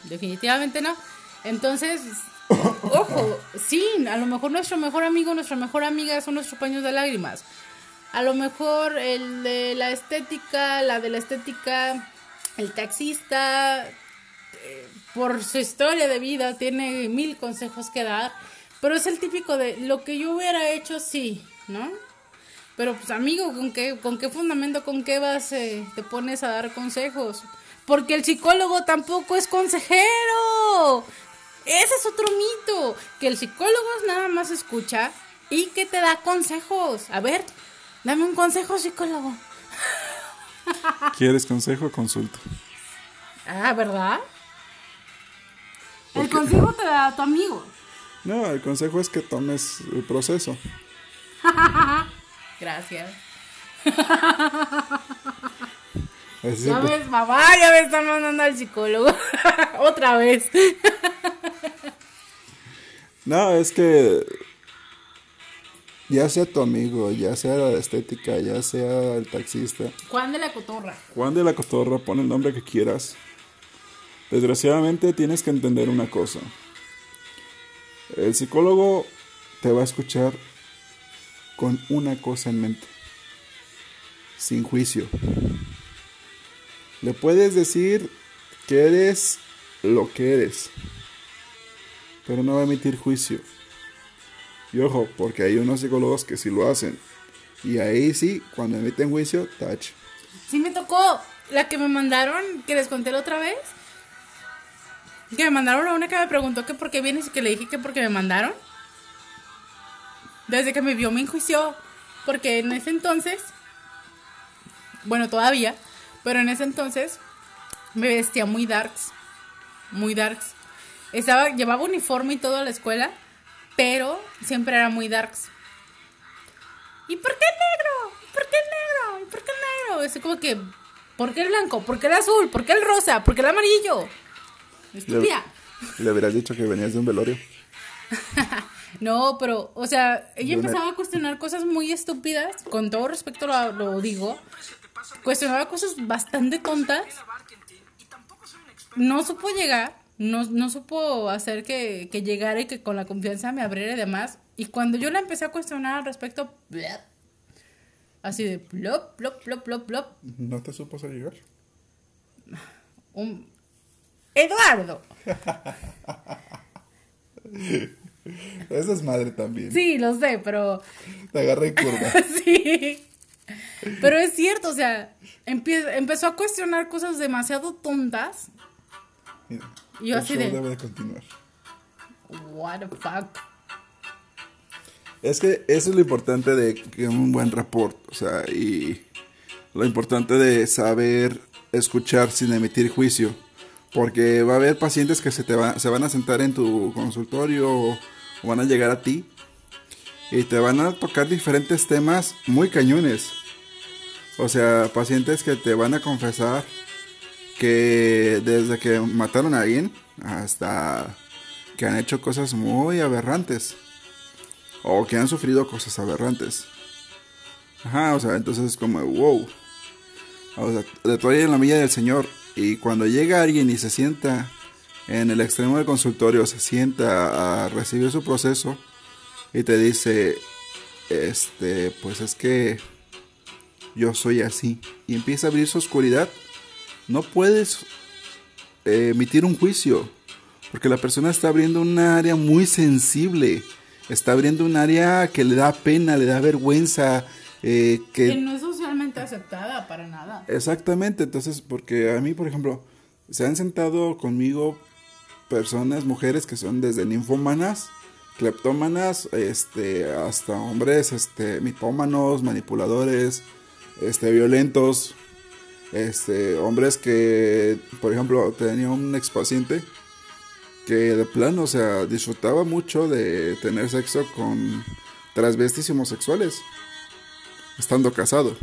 Definitivamente no. Entonces, (coughs) ojo, sí, a lo mejor nuestro mejor amigo, nuestra mejor amiga son nuestros paños de lágrimas. A lo mejor el de la estética, la de la estética, el taxista, eh, por su historia de vida, tiene mil consejos que dar. Pero es el típico de lo que yo hubiera hecho, sí, ¿no? Pero pues amigo, ¿con qué, con qué fundamento, con qué base te pones a dar consejos? Porque el psicólogo tampoco es consejero. Ese es otro mito, que el psicólogo nada más escucha y que te da consejos. A ver, dame un consejo, psicólogo. ¿Quieres consejo? Consulta. Ah, ¿verdad? El consejo te da tu amigo. No, el consejo es que tomes el proceso. (laughs) Gracias. (laughs) Así Ya ves, mamá, ya me están mandando al psicólogo. (laughs) Otra vez. No, es que ya sea tu amigo, ya sea la estética, ya sea el taxista, Juan de la Cotorra. Juan de la Cotorra, pon el nombre que quieras. Desgraciadamente tienes que entender una cosa. El psicólogo te va a escuchar con una cosa en mente. Sin juicio. Le puedes decir que eres lo que eres. Pero no va a emitir juicio. Y ojo, porque hay unos psicólogos que sí lo hacen. Y ahí sí, cuando emiten juicio, touch. Sí me tocó la que me mandaron, que les conté la otra vez. Que me mandaron a una que me preguntó que por qué vienes y que le dije que porque me mandaron. Desde que me vio me enjuició. Porque en ese entonces, bueno, todavía, pero en ese entonces me vestía muy darks. Muy darks. Estaba, llevaba uniforme y todo a la escuela, pero siempre era muy darks. ¿Y por qué negro? ¿Y ¿Por qué negro? ¿Y por qué negro? Es como que, ¿por qué el blanco? ¿Por qué el azul? ¿Por qué el rosa? ¿Por qué el amarillo? Estúpida. Le hubieras dicho que venías de un velorio. (laughs) No, pero, o sea, ella una- empezaba a cuestionar cosas muy estúpidas, con todo respeto lo, lo digo. Cuestionaba cosas bastante tontas. No supo llegar, no, no supo hacer que, que llegara y que con la confianza me abriera y demás. Y cuando yo la empecé a cuestionar al respecto, así de plop, plop, plop, plop, plop, ¿No te supo llegar? un... Eduardo. (laughs) Esa es madre también. Sí, lo sé, pero Te agarra en curva. (laughs) sí. Pero es cierto, o sea, empezó a cuestionar cosas demasiado tontas. Mira, Y yo el así show de- debe de continuar. What the fuck. Es que eso es lo importante de que un buen rapport, o sea, y lo importante de saber escuchar sin emitir juicio, porque va a haber pacientes que se te va- se van a sentar en tu consultorio o, van a llegar a ti y te van a tocar diferentes temas muy cañones. O sea, pacientes que te van a confesar que desde que mataron a alguien hasta que han hecho cosas muy aberrantes o que han sufrido cosas aberrantes. Ajá, o sea, entonces es como, wow. O sea, estoy en la milla del Señor y cuando llega alguien y se sienta en el extremo del consultorio, se sienta a recibir su proceso y te dice, este, pues es que yo soy así y empieza a abrir su oscuridad, no puedes eh, emitir un juicio porque la persona está abriendo un área muy sensible, está abriendo un área que le da pena, le da vergüenza, eh, Que que no es socialmente aceptada para nada. Exactamente, entonces, porque a mí, por ejemplo, se han sentado conmigo personas, mujeres que son desde ninfómanas, cleptómanas, este, hasta hombres, este, mitómanos, manipuladores, este, violentos, este, hombres que, por ejemplo, tenía un expaciente que de plano, o sea, disfrutaba mucho de tener sexo con transvestis y homosexuales, estando casado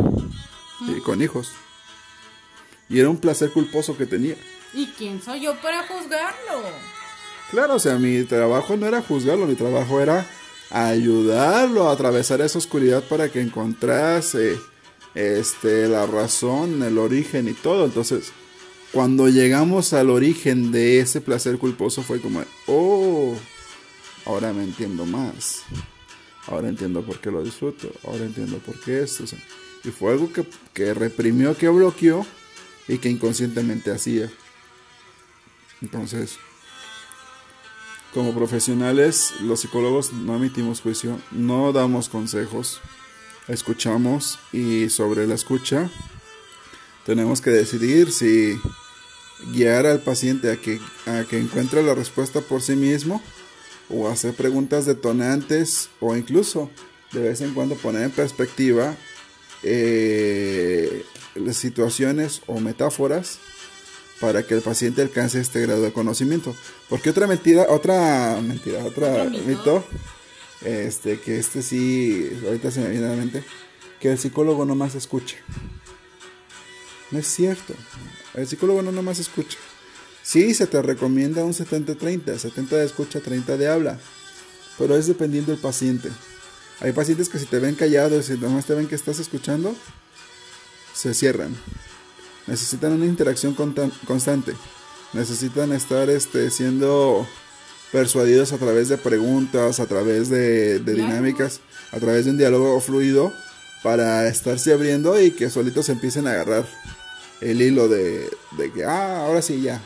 y con hijos. Y era un placer culposo que tenía. ¿Y quién soy yo para juzgarlo? Claro, o sea, mi trabajo no era juzgarlo, mi trabajo era ayudarlo a atravesar esa oscuridad para que encontrase este, la razón, el origen y todo. Entonces, cuando llegamos al origen de ese placer culposo fue como, oh, ahora me entiendo más. Ahora entiendo por qué lo disfruto. Ahora entiendo por qué esto. y fue algo que, que reprimió, que bloqueó y que inconscientemente hacía. Entonces, como profesionales, los psicólogos no emitimos juicio, no damos consejos, escuchamos y sobre la escucha tenemos que decidir si guiar al paciente a que, a que encuentre la respuesta por sí mismo o hacer preguntas detonantes o incluso de vez en cuando poner en perspectiva eh, las situaciones o metáforas para que el paciente alcance este grado de conocimiento. Porque otra mentira, otra mentira, otra mito. mito, este, que este sí, ahorita se me viene a la mente, que el psicólogo nomás escucha. No es cierto. El psicólogo no nomás escucha. Sí, se te recomienda un 70-30, 70 de escucha, 30 de habla, pero es dependiendo del paciente. Hay pacientes que si te ven callado y si nomás te ven que estás escuchando, se cierran. Necesitan una interacción constante. Necesitan estar este, siendo persuadidos a través de preguntas, a través de, dinámicas, a través de un diálogo fluido para estarse abriendo y que solitos empiecen a agarrar el hilo de, de que, ah, ahora sí, ya.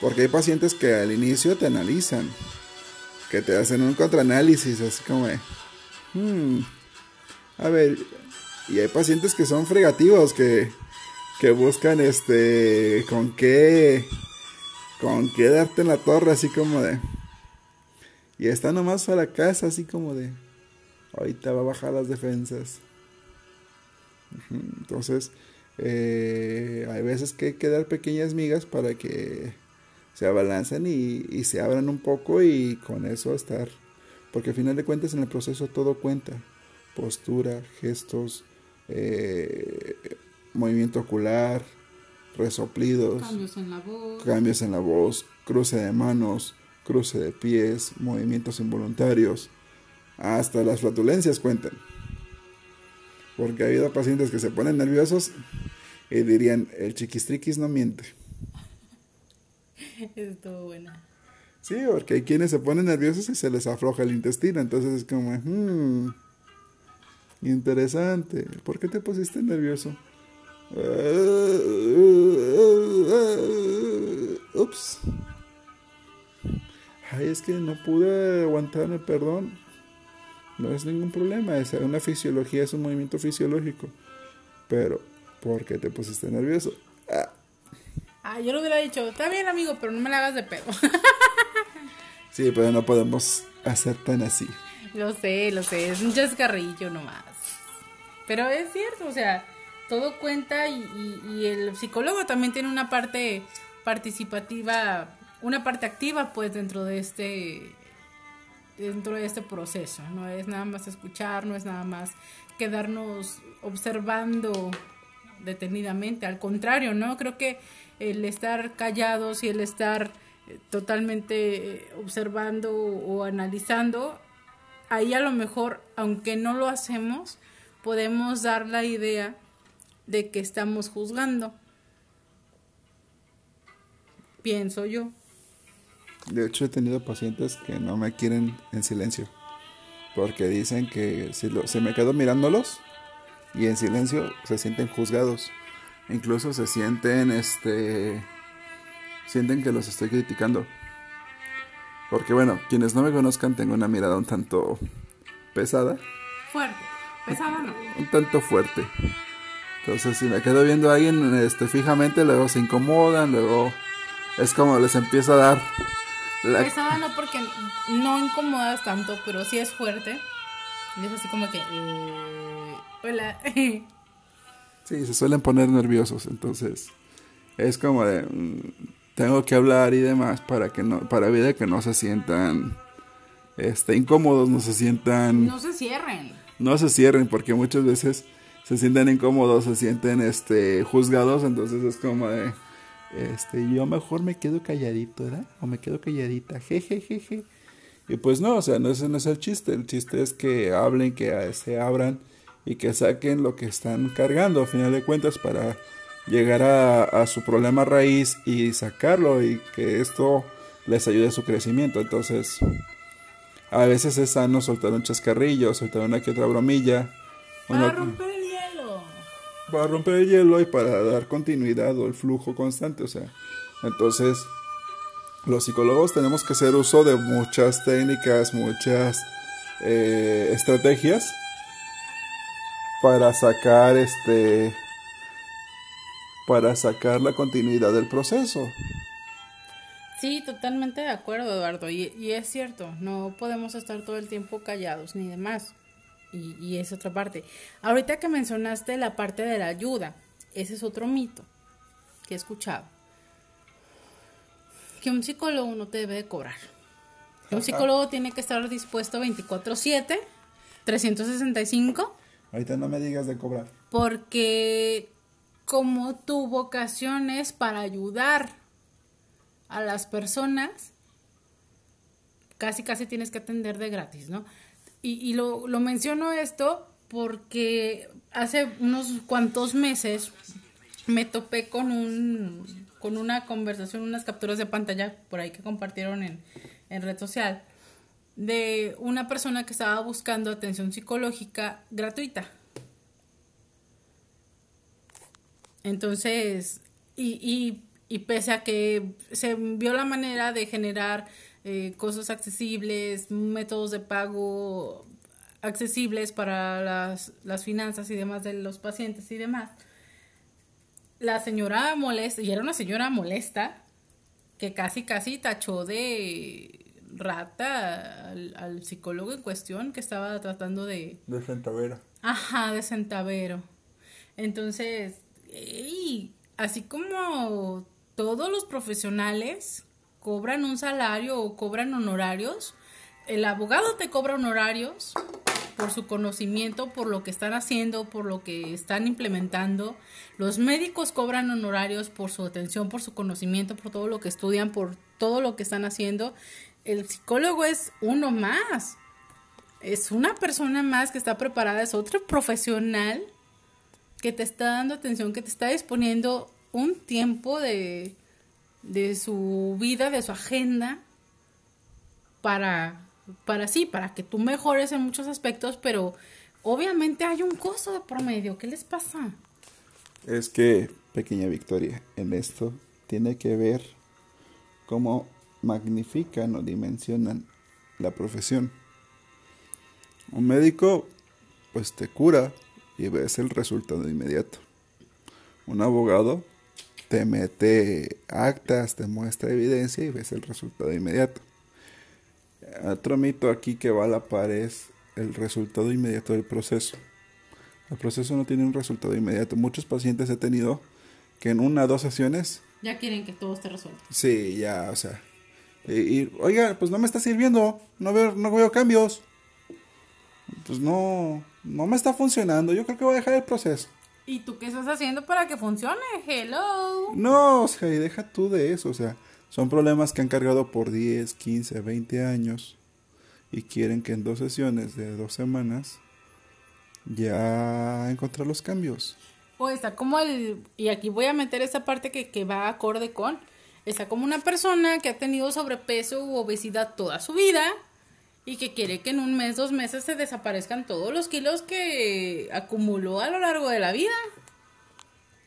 Porque hay pacientes que al inicio te analizan, que te hacen un contraanálisis, así como de, "Hmm, a ver, y hay pacientes que son fregativos, que, que buscan este, con qué, con qué darte en la torre, así como de, y está nomás a la casa, así como de, ahorita va a bajar las defensas. Entonces, eh, hay veces que hay que dar pequeñas migas para que se abalancen y, y se abran un poco y con eso estar. Porque al final de cuentas en el proceso todo cuenta. Postura, gestos, eh, movimiento ocular, resoplidos, Cambios en la voz. cambios en la voz, cruce de manos, cruce de pies, movimientos involuntarios. Hasta las flatulencias cuentan. Porque ha habido pacientes que se ponen nerviosos y dirían, el chiquistriquis no miente. (laughs) Estuvo buena. Sí, porque hay quienes se ponen nerviosos y se les afloja el intestino. Entonces es como, hmm, interesante. ¿Por qué te pusiste nervioso? Ups. Ay, es que no pude aguantarme, perdón. No es ningún problema, es una fisiología, es un movimiento fisiológico. Pero, ¿por qué te pusiste nervioso? Ah, Ah, yo lo hubiera dicho, está bien amigo, pero no me la hagas de pedo. (laughs) sí, pero no podemos hacer tan así. lo sé, lo sé, es un chascarrillo nomás. Pero es cierto, o sea, todo cuenta y, y- y el psicólogo también tiene una parte participativa, una parte activa pues dentro de este dentro de este proceso, no es nada más escuchar, no es nada más quedarnos observando detenidamente, al contrario, ¿no? Creo que el estar callados y el estar eh, totalmente eh, observando o analizando, ahí a lo mejor, aunque no lo hacemos, podemos dar la idea de que estamos juzgando. Pienso yo. De hecho, he tenido pacientes que no me quieren en silencio. Porque dicen que si lo, se me quedo mirándolos y en silencio se sienten juzgados. Incluso se sienten, este, sienten que los estoy criticando. Porque bueno, quienes no me conozcan tengo una mirada un tanto pesada, Fuerte. Pesado no. un tanto fuerte. Entonces, si me quedo viendo a alguien este, fijamente, luego se incomodan, luego es como les empiezo a dar la, no porque no incomodas tanto, pero sí es fuerte. Y es así como que... eh, hola. (laughs) Sí, se suelen poner nerviosos, entonces es como de mm, tengo que hablar y demás para que no para evitar que no se sientan este incómodos, no se sientan no se cierren. no se cierren porque muchas veces se sienten incómodos, se sienten este juzgados, entonces es como de este yo mejor me quedo calladito, ¿verdad? O me quedo calladita, jejejeje. Y pues no, o sea, no ese no es el chiste, el chiste es que hablen, que se abran y que saquen lo que están cargando a final de cuentas para llegar a, su problema raíz y sacarlo y que esto les ayude a su crecimiento. Entonces, a veces es sano soltar un chascarrillo, soltar una que otra bromilla. Una-. Para romper el hielo y para dar continuidad o el flujo constante, o sea, entonces los psicólogos tenemos que hacer uso de muchas técnicas, muchas eh, estrategias para sacar este para sacar la continuidad del proceso. Sí, totalmente de acuerdo, Eduardo. Y, y es cierto, no podemos estar todo el tiempo callados ni demás. Y, y es otra parte. Ahorita que mencionaste la parte de la ayuda, ese es otro mito que he escuchado. Que un psicólogo no te debe de cobrar. Un psicólogo tiene que estar dispuesto 24/7, 365 Ahorita no me digas de cobrar. Porque como tu vocación es para ayudar a las personas, casi casi tienes que atender de gratis, ¿no? Y, lo, lo menciono esto porque hace unos cuantos meses me topé con un con una conversación, unas capturas de pantalla por ahí que compartieron en, en red social de una persona que estaba buscando atención psicológica gratuita. Entonces, y, y, y pese a que se vio la manera de generar eh, cosas accesibles, métodos de pago accesibles para las, las finanzas y demás de los pacientes y demás, la señora molesta, y era una señora molesta, que casi, casi tachó de rata al, al psicólogo en cuestión que estaba tratando de, De Centavera. Ajá, de centavero. Entonces, ey, así como todos los profesionales cobran un salario o cobran honorarios, el abogado te cobra honorarios por su conocimiento, por lo que están haciendo, por lo que están implementando. Los médicos cobran honorarios por su atención, por su conocimiento, por todo lo que estudian, por todo lo que están haciendo. El psicólogo es uno más es una persona más que está preparada, es otro profesional que te está dando atención, que te está disponiendo un tiempo de, de su vida, de su agenda, para, para sí, para que tú mejores en muchos aspectos, pero obviamente hay un costo de promedio. ¿Qué les pasa? Es que, pequeña Victoria, en esto tiene que ver cómo magnifican o dimensionan la profesión. Un médico, pues te cura y ves el resultado inmediato. Un abogado te mete actas, te muestra evidencia y ves el resultado inmediato. Otro mito aquí que va a la par es el resultado inmediato del proceso. El proceso no tiene un resultado inmediato. Muchos pacientes he tenido que en una o dos sesiones, Ya quieren que todo esté resuelto. sí, ya, o sea, y, y, oiga, pues no me está sirviendo, no veo, no veo cambios. Pues no, no me está funcionando. Yo creo que voy a dejar el proceso. ¿Y tú qué estás haciendo para que funcione? Hello. No, o sea, y deja tú de eso, o sea, son problemas que han cargado por 10, 15, 20 años y quieren que en dos sesiones de dos semanas ya encontrar los cambios. O está como el, y aquí voy a meter esa parte que, que va acorde con, está como una persona que ha tenido sobrepeso u obesidad toda su vida y que quiere que en un mes, dos meses se desaparezcan todos los kilos que acumuló a lo largo de la vida.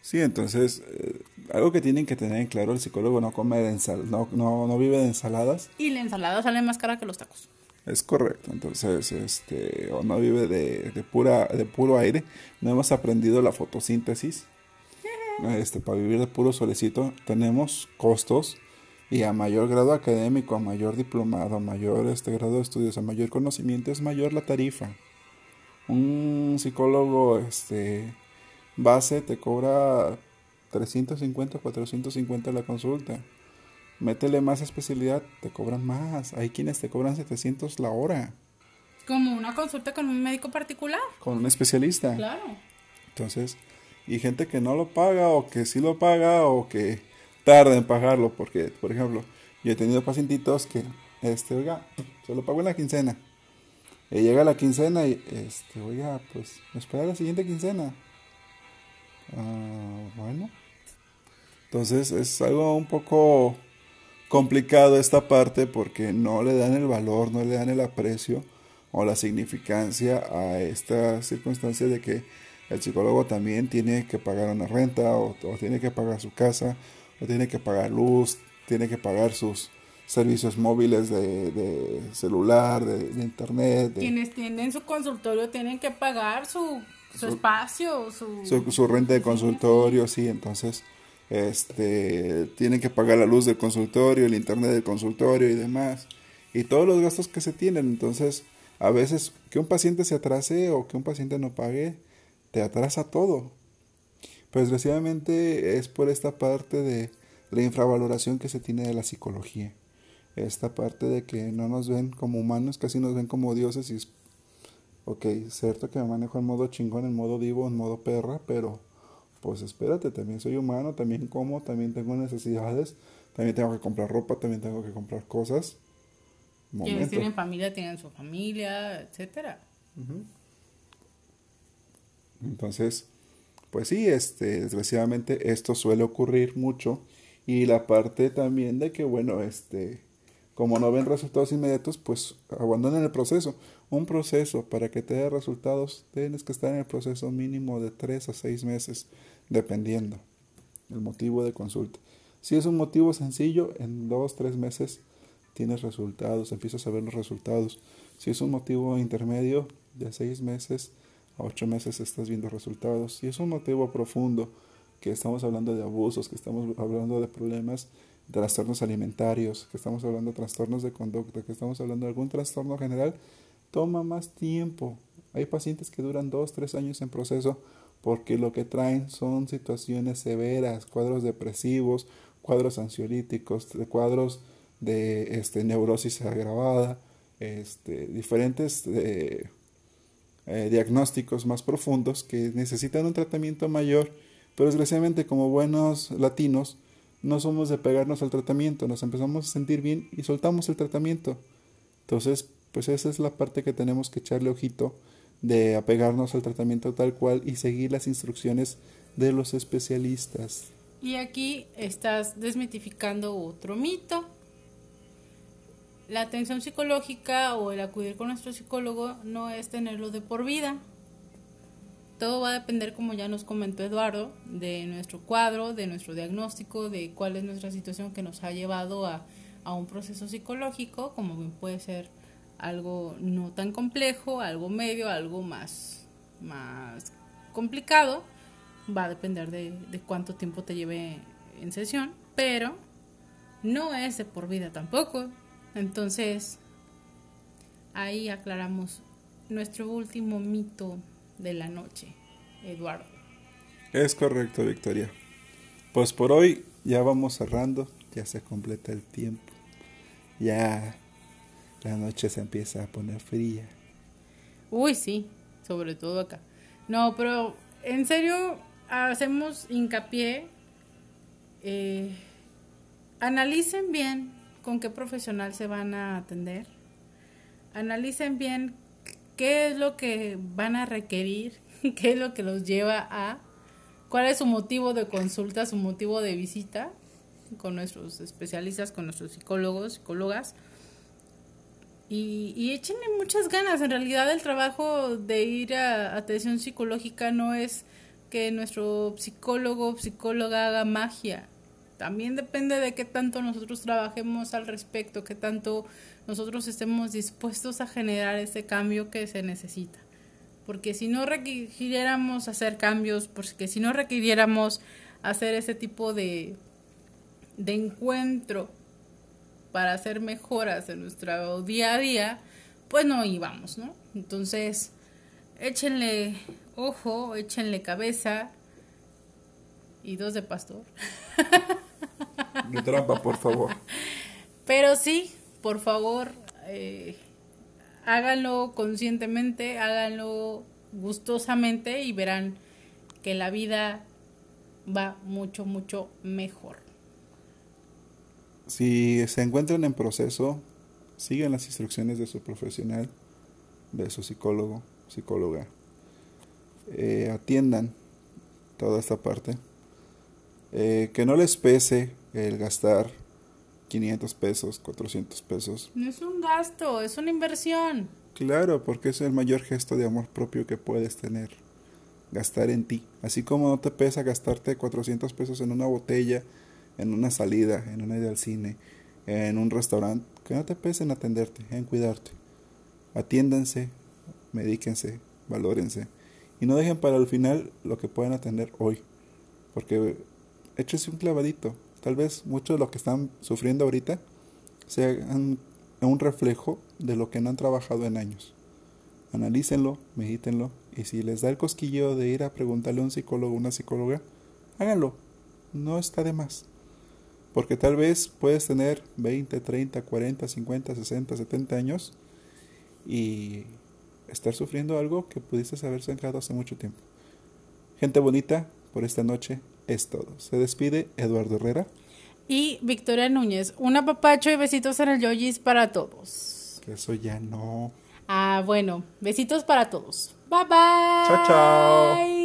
Sí, entonces, eh, algo que tienen que tener en claro, el psicólogo no come de ensal no, no, no vive de ensaladas, Y la ensalada sale más cara que los tacos. es correcto, entonces, este, o no vive de, de pura, de puro aire, no hemos aprendido la fotosíntesis, (laughs) este, para vivir de puro solecito, tenemos costos, y a mayor grado académico, a mayor diplomado, a mayor este grado de estudios, a mayor conocimiento, es mayor la tarifa. Un psicólogo, este, base te cobra 350, 450 la consulta. Métele más especialidad, te cobran más. Hay quienes te cobran 700 la hora Como una consulta con un médico particular. con un especialista. Claro. Entonces, y gente que no lo paga o que sí lo paga o que tarda en pagarlo porque, por ejemplo, yo he tenido pacientitos que, este, oiga, se lo pago en la quincena. Y llega la quincena y, este, oiga, pues, me espera la siguiente quincena. Ah, bueno. Entonces es algo un poco complicado esta parte porque no le dan el valor, no le dan el aprecio o la significancia a esta circunstancia de que el psicólogo también tiene que pagar una renta o, o tiene que pagar su casa tiene que pagar luz, tiene que pagar sus servicios móviles de, de celular, de, de internet, de- Quienes tienen su consultorio tienen que pagar su, su espacio, su... su, su renta de consultorio, sí, entonces este tienen que pagar la luz del consultorio, el internet del consultorio y demás, y todos los gastos que se tienen, entonces a veces que un paciente se atrase o que un paciente no pague, te atrasa todo. Pero desgraciadamente es por esta parte de la infravaloración que se tiene de la psicología. Esta parte de que no nos ven como humanos, casi nos ven como dioses y es ok, es cierto que me manejo en modo chingón, en modo divo, en modo perra, pero pues espérate, también soy humano, también como, también tengo necesidades, también tengo que comprar ropa, también tengo que comprar cosas. Quienes tienen familia tienen su familia, etcétera. Entonces, pues sí, este, desgraciadamente esto suele ocurrir mucho y la parte también de que, bueno, este, como no ven resultados inmediatos, pues abandonen el proceso. Un proceso para que te dé resultados, tienes que estar en el proceso mínimo de 3 a 6 meses, dependiendo el motivo de consulta. Si es un motivo sencillo, en 2, 3 meses tienes resultados, empiezas a ver los resultados. Si es un motivo intermedio, de 6 meses a 8 meses estás viendo resultados. Si es un motivo profundo, que estamos hablando de abusos, que estamos hablando de problemas, trastornos alimentarios, que estamos hablando de trastornos de conducta, que estamos hablando de algún trastorno general, toma más tiempo. Hay pacientes que duran 2, 3 años en proceso porque lo que traen son situaciones severas, cuadros depresivos, cuadros ansiolíticos, cuadros de este, neurosis agravada, este, diferentes eh, eh, diagnósticos más profundos que necesitan un tratamiento mayor, pero desgraciadamente como buenos latinos no somos de pegarnos al tratamiento, nos empezamos a sentir bien y soltamos el tratamiento. Entonces, pues esa es la parte que tenemos que echarle ojito de apegarnos al tratamiento tal cual y seguir las instrucciones de los especialistas. Y aquí estás desmitificando otro mito. La atención psicológica o el acudir con nuestro psicólogo no es tenerlo de por vida. Todo va a depender, como ya nos comentó Eduardo, de nuestro cuadro, de nuestro diagnóstico, de cuál es nuestra situación que nos ha llevado a, a un proceso psicológico, como bien puede ser algo no tan complejo, algo medio, algo más, más complicado. Va a depender de, de cuánto tiempo te lleve en sesión, pero no es de por vida tampoco. Entonces, ahí aclaramos nuestro último mito de la noche, Eduardo. Es correcto, Victoria. Pues por hoy ya vamos cerrando, ya se completa el tiempo. Ya la noche se empieza a poner fría. Uy, sí, sobre todo acá. No, pero en serio, hacemos hincapié. eh, analicen bien con qué profesional se van a atender. Analicen bien qué es lo que van a requerir, (laughs) qué es lo que los lleva a, cuál es su motivo de consulta, su motivo de visita con nuestros especialistas, con nuestros psicólogos, psicólogas. Y, y échenle muchas ganas. En realidad el trabajo de ir a atención psicológica no es que nuestro psicólogo o psicóloga haga magia. También depende de qué tanto nosotros trabajemos al respecto, qué tanto nosotros estemos dispuestos a generar ese cambio que se necesita. Porque si no requiriéramos hacer cambios, porque si no requiriéramos hacer ese tipo de, de encuentro para hacer mejoras en nuestro día a día, pues no íbamos, ¿no? Entonces, échenle ojo, échenle cabeza y dos de pastor. (laughs) De trampa, por favor. (laughs) Pero sí, por favor, eh, háganlo conscientemente, háganlo gustosamente y verán que la vida va mucho, mucho mejor. Si se encuentran en proceso, sigan las instrucciones de su profesional, de su psicólogo, psicóloga. Eh, atiendan toda esta parte. Eh, que no les pese el gastar 500 pesos, 400 pesos. No es un gasto, es una inversión. Claro, porque es el mayor gesto de amor propio que puedes tener. Gastar en ti. Así como no te pesa gastarte 400 pesos en una botella, en una salida, en una ida al cine, en un restaurante, que no te pese en atenderte, en cuidarte. Atiéndanse, medíquense, valórense. Y no dejen para el final lo que pueden atender hoy. Porque échese un clavadito. Tal vez muchos de los que están sufriendo ahorita sean un reflejo de lo que no han trabajado en años. Analícenlo, medítenlo y si les da el cosquillo de ir a preguntarle a un psicólogo o una psicóloga, háganlo. No está de más. Porque tal vez puedes tener 20, 30, 40, 50, 60, 70 años y estar sufriendo algo que pudiste haber sacado hace mucho tiempo. Gente bonita, por esta noche es todo. Se despide Eduardo Herrera. Y Victoria Núñez, un apapacho y besitos en el yojis para todos. Que eso ya no. Ah, bueno, besitos para todos. Bye bye. Chao, chao.